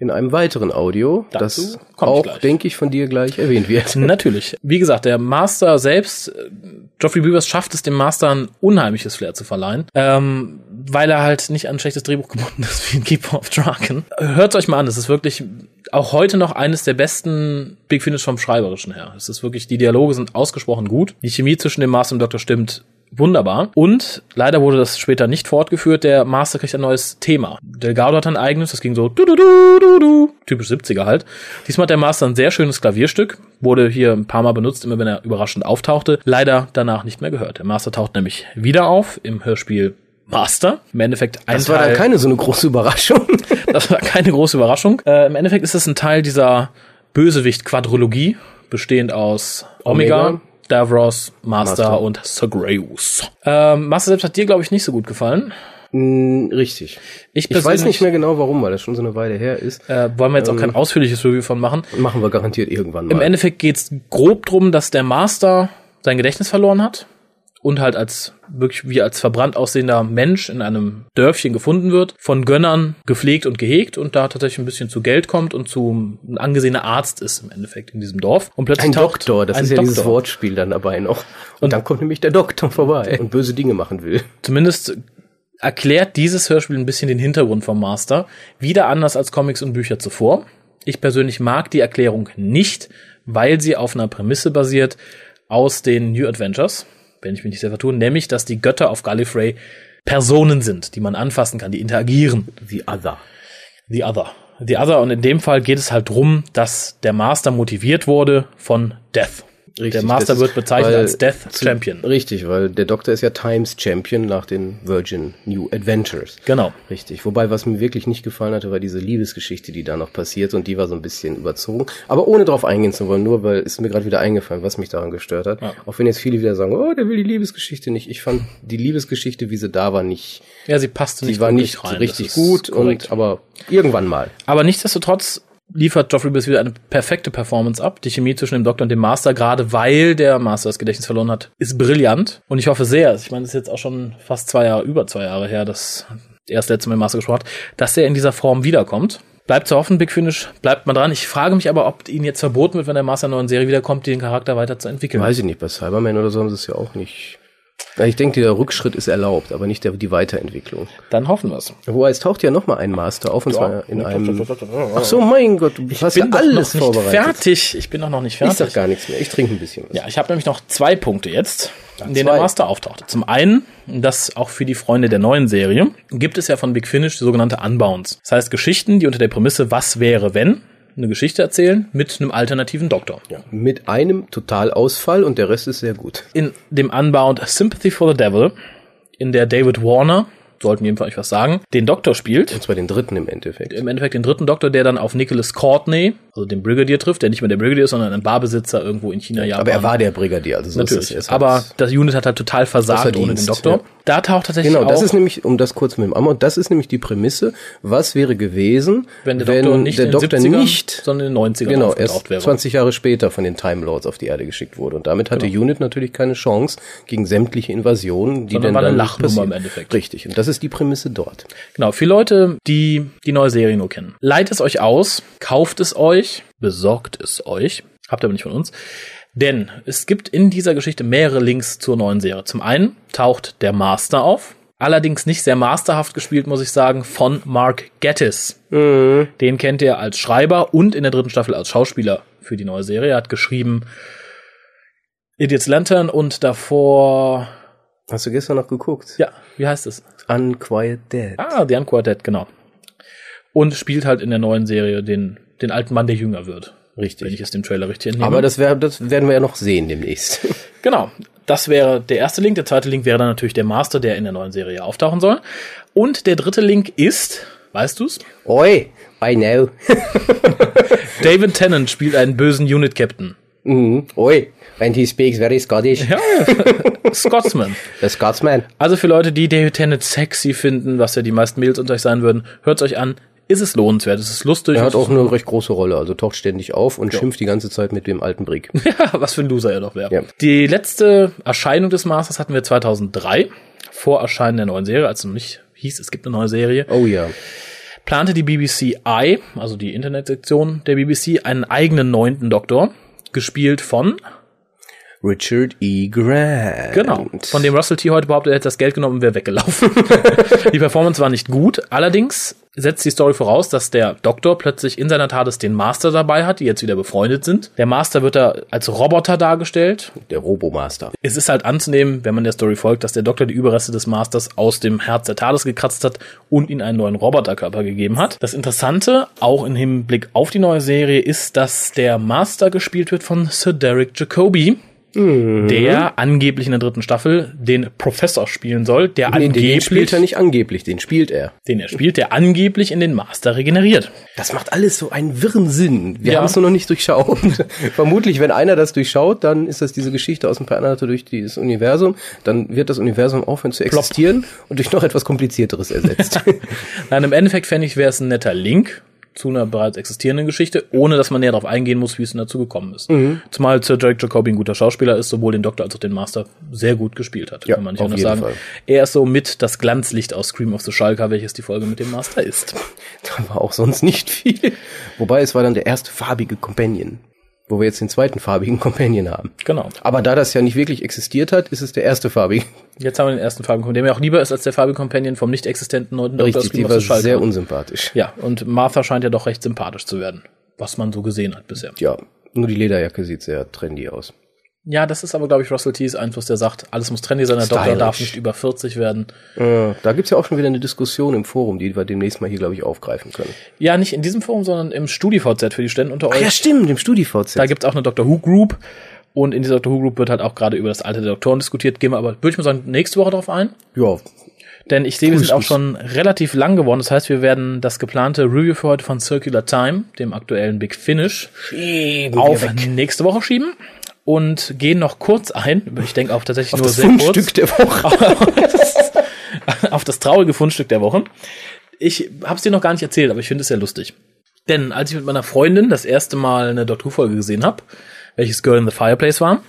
in einem weiteren Audio, Dazu das auch, denke ich, von dir gleich erwähnt wird. Natürlich. Wie gesagt, der Master selbst, äh, Geoffrey Beavers schafft es dem Master ein unheimliches Flair zu verleihen, ähm, weil er halt nicht an ein schlechtes Drehbuch gebunden ist wie ein Keeper of Draken. Hört euch mal an, es ist wirklich auch heute noch eines der besten Big Finish vom Schreiberischen her. Es ist wirklich, die Dialoge sind ausgesprochen gut. Die Chemie zwischen dem Master und dem Doktor stimmt wunderbar. Und leider wurde das später nicht fortgeführt. Der Master kriegt ein neues Thema. Delgado hat ein eigenes, das ging so du du du du du, typisch 70er halt. Diesmal hat der Master ein sehr schönes Klavierstück, wurde hier ein paar Mal benutzt, immer wenn er überraschend auftauchte. Leider danach nicht mehr gehört. Der Master taucht nämlich wieder auf im Hörspiel Master. Im Endeffekt ein Das war Teil, dann keine so eine große Überraschung. das war keine große Überraschung. Äh, Im Endeffekt ist es ein Teil dieser Bösewicht-Quadrologie, bestehend aus Omega, Omega Davros, Master, Master. und Sagreus. Ähm, Master selbst hat dir, glaube ich, nicht so gut gefallen. Mm, richtig. Ich, ich weiß nicht mehr genau warum, weil das schon so eine Weile her ist. Äh, wollen wir jetzt ähm, auch kein ausführliches Review von machen. Machen wir garantiert irgendwann mal. Im Endeffekt geht's grob drum, dass der Master sein Gedächtnis verloren hat und halt als wirklich wie als verbrannt aussehender Mensch in einem Dörfchen gefunden wird, von Gönnern gepflegt und gehegt und da tatsächlich ein bisschen zu Geld kommt und zu ein angesehener Arzt ist im Endeffekt in diesem Dorf. Und plötzlich ein Doktor, das ist ja Doktor. dieses Wortspiel dann dabei noch. Und, und dann kommt nämlich der Doktor vorbei und böse Dinge machen will. Zumindest erklärt dieses Hörspiel ein bisschen den Hintergrund vom Master, wieder anders als Comics und Bücher zuvor. Ich persönlich mag die Erklärung nicht, weil sie auf einer Prämisse basiert aus den New Adventures wenn ich mich nicht sehr vertue, nämlich, dass die Götter auf Gallifrey Personen sind, die man anfassen kann, die interagieren. The Other. The Other. The Other. Und in dem Fall geht es halt drum, dass der Master motiviert wurde von Death. Richtig, der Master wird bezeichnet als Death zu, Champion. Richtig, weil der Doktor ist ja Times Champion nach den Virgin New Adventures. Genau. Richtig. Wobei, was mir wirklich nicht gefallen hatte, war diese Liebesgeschichte, die da noch passiert und die war so ein bisschen überzogen. Aber ohne drauf eingehen zu wollen, nur weil es mir gerade wieder eingefallen, was mich daran gestört hat. Ja. Auch wenn jetzt viele wieder sagen, oh, der will die Liebesgeschichte nicht. Ich fand die Liebesgeschichte, wie sie da war, nicht. Ja, sie passte nicht. Sie war nicht rein. richtig gut und aber irgendwann mal. Aber nichtsdestotrotz liefert Geoffrey Bliss wieder eine perfekte Performance ab. Die Chemie zwischen dem Doktor und dem Master, gerade weil der Master das Gedächtnis verloren hat, ist brillant. Und ich hoffe sehr, ich meine, es ist jetzt auch schon fast zwei Jahre, über zwei Jahre her, dass er das letzte Mal im Master gesprochen hat, dass er in dieser Form wiederkommt. Bleibt zu hoffen, Big Finish, bleibt mal dran. Ich frage mich aber, ob ihnen jetzt verboten wird, wenn der Master in der neuen Serie wiederkommt, den Charakter weiterzuentwickeln. Weiß ich nicht, bei Cyberman oder so haben sie es ja auch nicht ich denke, der Rückschritt ist erlaubt, aber nicht der, die Weiterentwicklung. Dann hoffen wir es. Wobei, es taucht ja noch mal ein Master auf, und ja. zwar in einem... Ach so, mein Gott, du ich hast ja alles vorbereitet. fertig. Ich bin doch noch nicht fertig. Ich sag gar nichts mehr. Ich trinke ein bisschen was. Ja, ich habe nämlich noch zwei Punkte jetzt, in denen der Master auftauchte. Zum einen, das auch für die Freunde der neuen Serie, gibt es ja von Big Finish die sogenannte Unbounds. Das heißt, Geschichten, die unter der Prämisse Was wäre, wenn eine Geschichte erzählen mit einem alternativen Doktor. Ja, mit einem Totalausfall und der Rest ist sehr gut. In dem Unbound Sympathy for the Devil, in der David Warner sollten jedenfalls was sagen, den Doktor spielt. Und zwar den dritten im Endeffekt. Im Endeffekt den dritten Doktor, der dann auf Nicholas Courtney, also den Brigadier trifft, der nicht mehr der Brigadier ist, sondern ein Barbesitzer irgendwo in China, Japan. Aber er war der Brigadier, also so Natürlich. Ist das aber das Unit hat halt total versagt ohne den Doktor. Ja. Da taucht tatsächlich Genau, das ist nämlich, um das kurz mit dem Amor, das ist nämlich die Prämisse, was wäre gewesen, wenn der Doktor wenn nicht, der Doktor 70ern, nicht sondern in den 90ern genau, erst wäre. 20 Jahre später von den Time Lords auf die Erde geschickt wurde. Und damit hatte genau. Unit natürlich keine Chance gegen sämtliche Invasionen, die sondern dann war eine Lachnummer im Endeffekt. Richtig. Und das ist die Prämisse dort. Genau, für Leute, die die neue Serie nur kennen. Leiht es euch aus, kauft es euch, besorgt es euch. Habt ihr aber nicht von uns. Denn es gibt in dieser Geschichte mehrere Links zur neuen Serie. Zum einen taucht der Master auf. Allerdings nicht sehr masterhaft gespielt, muss ich sagen, von Mark Gettis. Mhm. Den kennt ihr als Schreiber und in der dritten Staffel als Schauspieler für die neue Serie. Er hat geschrieben Idiot's Lantern und davor. Hast du gestern noch geguckt? Ja, wie heißt es? Unquiet Dead. Ah, The Unquiet Dead, genau. Und spielt halt in der neuen Serie den, den alten Mann, der jünger wird. Richtig. Wenn ich es dem Trailer richtig entnehme. Aber das, wär, das werden wir ja noch sehen demnächst. genau. Das wäre der erste Link. Der zweite Link wäre dann natürlich der Master, der in der neuen Serie auftauchen soll. Und der dritte Link ist, weißt du's? Oi, I know. David Tennant spielt einen bösen Unit Captain. Mhm. Oi. And he speaks very Scottish. Ja, Scotsman. The Scotsman. Also für Leute, die David Tennant sexy finden, was ja die meisten Mails unter euch sein würden, hört's euch an. Ist es lohnenswert, ist es lustig. Er hat auch eine recht große Rolle, also taucht ständig auf und ja. schimpft die ganze Zeit mit dem alten Brick. Ja, was für ein Loser er doch wäre. Ja. Die letzte Erscheinung des Masters hatten wir 2003, vor Erscheinen der neuen Serie, als es noch nicht hieß, es gibt eine neue Serie. Oh ja plante die BBC I, also die Internetsektion der BBC, einen eigenen neunten Doktor, gespielt von Richard E. Grant. Genau. Von dem Russell T. heute behauptet, er hätte das Geld genommen und wäre weggelaufen. die Performance war nicht gut. Allerdings setzt die Story voraus, dass der Doktor plötzlich in seiner TARDIS den Master dabei hat, die jetzt wieder befreundet sind. Der Master wird da als Roboter dargestellt. Der Robomaster. Es ist halt anzunehmen, wenn man der Story folgt, dass der Doktor die Überreste des Masters aus dem Herz der TARDIS gekratzt hat und ihn einen neuen Roboterkörper gegeben hat. Das Interessante, auch im Hinblick auf die neue Serie, ist, dass der Master gespielt wird von Sir Derek Jacobi mhm. der angeblich in der dritten Staffel den Professor spielen soll, der nee, angeblich. Den spielt er nicht angeblich, den spielt er. Den er spielt, der angeblich in den Master regeneriert. Das macht alles so einen wirren Sinn. Wir ja. haben es nur noch nicht durchschaut. Vermutlich, wenn einer das durchschaut, dann ist das diese Geschichte aus dem Pernato durch dieses Universum. Dann wird das Universum aufhören zu existieren Plop. und durch noch etwas kompliziertes ersetzt. Nein, im Endeffekt fände ich, wäre es ein netter Link zu einer bereits existierenden Geschichte, ohne dass man näher darauf eingehen muss, wie es denn dazu gekommen ist. Mhm. Zumal Sir Derek Jacobi ein guter Schauspieler ist, sowohl den Doktor als auch den Master sehr gut gespielt hat, ja, kann man nicht anders sagen. Fall. Er ist so mit das Glanzlicht aus Scream of the Schalker, welches die Folge mit dem Master ist. Da war auch sonst nicht viel. Wobei es war dann der erste farbige Companion wo wir jetzt den zweiten farbigen Companion haben. Genau. Aber da das ja nicht wirklich existiert hat, ist es der erste farbige. Jetzt haben wir den ersten farbigen Companion, der mir auch lieber ist als der farbige Companion vom nicht existenten neunten. Richtig, die war sehr unsympathisch. Ja, und Martha scheint ja doch recht sympathisch zu werden, was man so gesehen hat bisher. Ja, nur die Lederjacke sieht sehr trendy aus. Ja, das ist aber, glaube ich, Russell T's Einfluss, der sagt, alles muss trendy sein, der Stylish. Doktor darf nicht über 40 werden. Äh, da gibt's ja auch schon wieder eine Diskussion im Forum, die wir demnächst mal hier, glaube ich, aufgreifen können. Ja, nicht in diesem Forum, sondern im StudiVZ für die Studenten unter euch. Ach ja, stimmt, im StudiVZ. Da gibt's auch eine Doctor Who Group. Und in dieser Doctor Who Group wird halt auch gerade über das Alter der Doktoren diskutiert. Gehen wir aber, würde ich mal sagen, nächste Woche drauf ein. Ja. Denn ich sehe, wir sind auch schon relativ lang geworden. Das heißt, wir werden das geplante Review für heute von Circular Time, dem aktuellen Big Finish, schieben auf nächste Woche schieben und gehen noch kurz ein, ich denke auch tatsächlich auf nur das sehr Fundstück kurz, der Woche. auf das traurige Fundstück der Woche. Ich habe es dir noch gar nicht erzählt, aber ich finde es sehr lustig. Denn als ich mit meiner Freundin das erste Mal eine Doctor Who-Folge gesehen habe, welches Girl in the Fireplace war.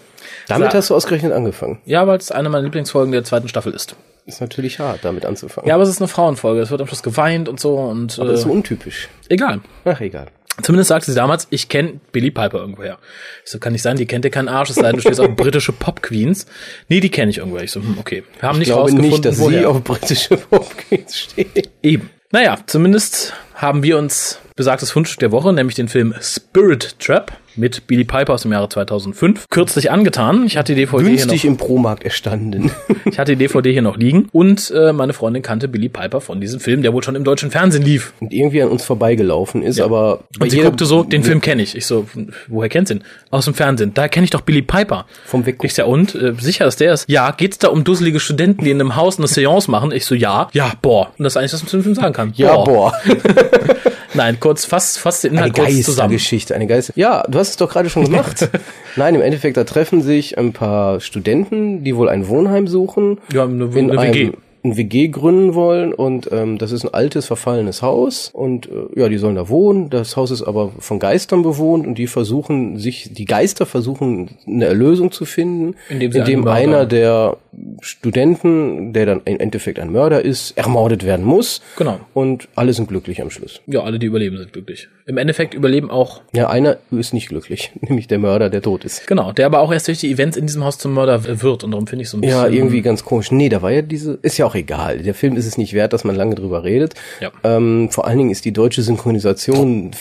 Damit hast du ausgerechnet angefangen. Ja, weil es eine meiner Lieblingsfolgen der zweiten Staffel ist. Ist natürlich hart, damit anzufangen. Ja, aber es ist eine Frauenfolge. Es wird am Schluss geweint und so und. Aber äh, ist so untypisch. Egal. Ach, egal. Zumindest sagte sie damals, ich kenne Billy Piper irgendwoher. Ich so, kann nicht sein, die kennt ihr keinen Arsch, es sei denn, du stehst auf britische Pop-Queens. Nee, die kenne ich irgendwoher. Ich so, hm, okay. Wir haben ich nicht glaube rausgefunden, nicht, dass woher. sie auf britische Pop-Queens steht. Eben. Naja, zumindest haben wir uns besagtes Fundstück der Woche, nämlich den Film Spirit Trap mit Billy Piper aus dem Jahre 2005 kürzlich angetan. Ich hatte die DVD Günstig hier noch, im Promarkt erstanden. ich hatte die DVD hier noch liegen und äh, meine Freundin kannte Billy Piper von diesem Film, der wohl schon im deutschen Fernsehen lief. Und irgendwie an uns vorbeigelaufen ist, ja. aber und sie guckte so, den Film kenne ich. Ich so, woher kennt sie ihn? Aus dem Fernsehen. Da kenne ich doch Billy Piper. Vom Weg. Ich ja und äh, sicher, dass der ist. Ja, geht's da um dusselige Studenten, die in einem Haus eine Seance machen? Ich so, ja, ja, boah. Und das ist eigentlich, was man zu dem Film sagen kann. Ja, boah. boah. Nein, kurz, fast, fast den Inhalt eine kurz zusammen. Geschichte, eine Geister. Ja, du hast es doch gerade schon gemacht. Nein, im Endeffekt, da treffen sich ein paar Studenten, die wohl ein Wohnheim suchen. Ja, eine, eine WG ein WG gründen wollen und ähm, das ist ein altes, verfallenes Haus und äh, ja, die sollen da wohnen. Das Haus ist aber von Geistern bewohnt und die versuchen sich, die Geister versuchen eine Erlösung zu finden, indem, indem einer der Studenten, der dann im Endeffekt ein Mörder ist, ermordet werden muss. Genau. Und alle sind glücklich am Schluss. Ja, alle, die überleben, sind glücklich. Im Endeffekt überleben auch. Ja, einer ist nicht glücklich, nämlich der Mörder, der tot ist. Genau, der aber auch erst durch die Events in diesem Haus zum Mörder wird und darum finde ich so ein bisschen. Ja, irgendwie ganz komisch. Nee, da war ja diese, ist ja auch egal. Der Film ist es nicht wert, dass man lange drüber redet. Ja. Ähm, vor allen Dingen ist die deutsche Synchronisation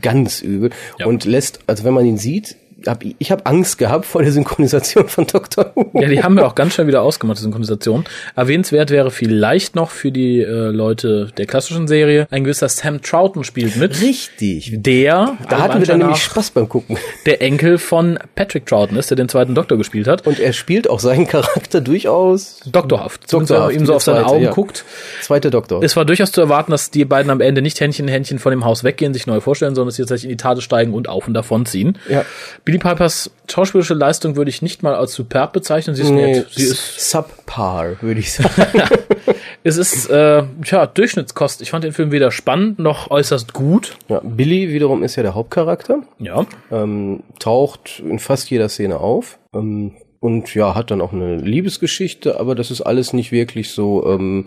ganz übel ja. und lässt, also wenn man ihn sieht, hab, ich habe Angst gehabt vor der Synchronisation von Dr. Who. Ja, die haben wir auch ganz schnell wieder ausgemacht, die Synchronisation. Erwähnenswert wäre vielleicht noch für die äh, Leute der klassischen Serie, ein gewisser Sam Troughton spielt mit. Richtig. Der, da hatten wir dann nämlich Spaß beim Gucken. Der Enkel von Patrick Troughton ist, der den zweiten Doktor gespielt hat. Und er spielt auch seinen Charakter durchaus doktorhaft. Doktorhaft. Wenn man ihm so auf seine zweite, Augen ja. guckt. Zweiter Doktor. Es war durchaus zu erwarten, dass die beiden am Ende nicht Händchen Händchen von dem Haus weggehen, sich neu vorstellen, sondern dass sie tatsächlich in die Tate steigen und auf und davon ziehen. Ja. Billy Pipers schauspielerische Leistung würde ich nicht mal als superb bezeichnen. Sie ist nee, nett. Sie ist subpar, würde ich sagen. es ist äh, tja, Durchschnittskost. Ich fand den Film weder spannend noch äußerst gut. Ja, Billy wiederum ist ja der Hauptcharakter. Ja. Ähm, taucht in fast jeder Szene auf. Ähm, und ja, hat dann auch eine Liebesgeschichte, aber das ist alles nicht wirklich so ähm,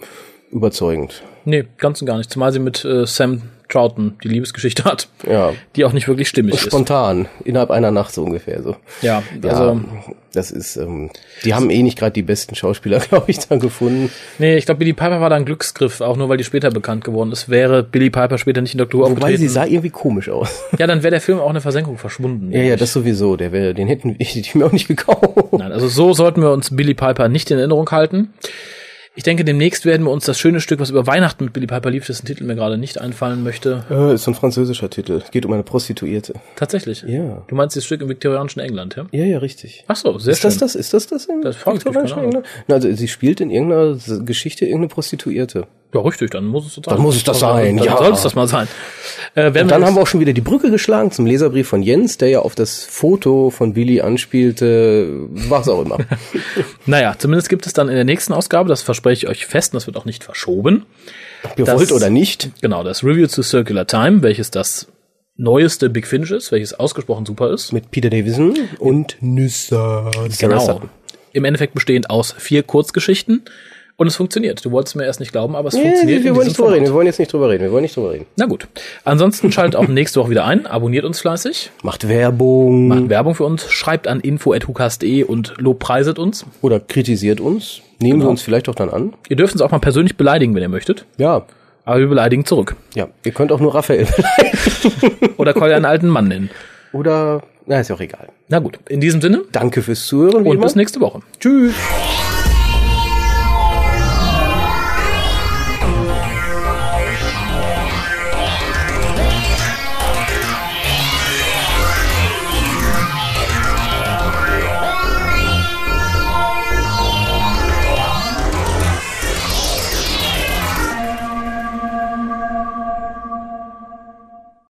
überzeugend. Nee, ganz und gar nicht. Zumal sie mit äh, Sam Troughton die Liebesgeschichte hat. Ja. Die auch nicht wirklich stimmig Spontan, ist. Spontan, innerhalb einer Nacht so ungefähr so. Ja, also ja, das ist, ähm, die haben eh nicht gerade die besten Schauspieler, glaube ich, da gefunden. Nee, ich glaube, Billy Piper war da ein Glücksgriff, auch nur weil die später bekannt geworden ist. Wäre Billy Piper später nicht in Dr. Who Wobei aufgetreten. sie sah irgendwie komisch aus. Ja, dann wäre der Film auch eine Versenkung verschwunden. Ja, ja, das sowieso. Der wäre, den hätten ich, ich mir auch nicht gekauft. Nein, also so sollten wir uns Billy Piper nicht in Erinnerung halten. Ich denke, demnächst werden wir uns das schöne Stück, was über Weihnachten mit Billy Piper lief, dessen Titel mir gerade nicht einfallen möchte. Äh, ist ein französischer Titel. Geht um eine Prostituierte. Tatsächlich? Ja. Du meinst das Stück im viktorianischen England, ja? Ja, ja, richtig. Ach so, sehr ist schön. Ist das das? Ist das das im das viktorianischen England? Na, also sie spielt in irgendeiner Geschichte irgendeine Prostituierte. Ja, richtig, dann muss es sein. Dann muss es das sein, dann ja. Soll es das mal sein. Äh, Und dann haben wir auch schon wieder die Brücke geschlagen zum Leserbrief von Jens, der ja auf das Foto von Billy anspielte, was auch immer. naja, zumindest gibt es dann in der nächsten Ausgabe, das verspreche ich euch fest, und das wird auch nicht verschoben, Gewollt das, oder nicht. Genau, das Review zu Circular Time, welches das neueste Big Finish ist, welches ausgesprochen super ist. Mit Peter Davison und Nissa. Genau. Im Endeffekt bestehend aus vier Kurzgeschichten. Und es funktioniert. Du wolltest mir erst nicht glauben, aber es nee, funktioniert. Wir wollen nicht drüber reden. Wir wollen jetzt nicht drüber reden. Wir wollen nicht drüber reden. Na gut. Ansonsten schaltet auch nächste Woche wieder ein. Abonniert uns fleißig. Macht Werbung. Macht Werbung für uns. Schreibt an info.hukas.de und lobpreiset uns. Oder kritisiert uns. Nehmen genau. wir uns vielleicht auch dann an. Ihr dürft uns auch mal persönlich beleidigen, wenn ihr möchtet. Ja. Aber wir beleidigen zurück. Ja. Ihr könnt auch nur Raphael beleidigen. Oder Kolja einen alten Mann nennen. Oder, na, ist ja auch egal. Na gut. In diesem Sinne. Danke fürs Zuhören. Und bis nächste Woche. Tschüss.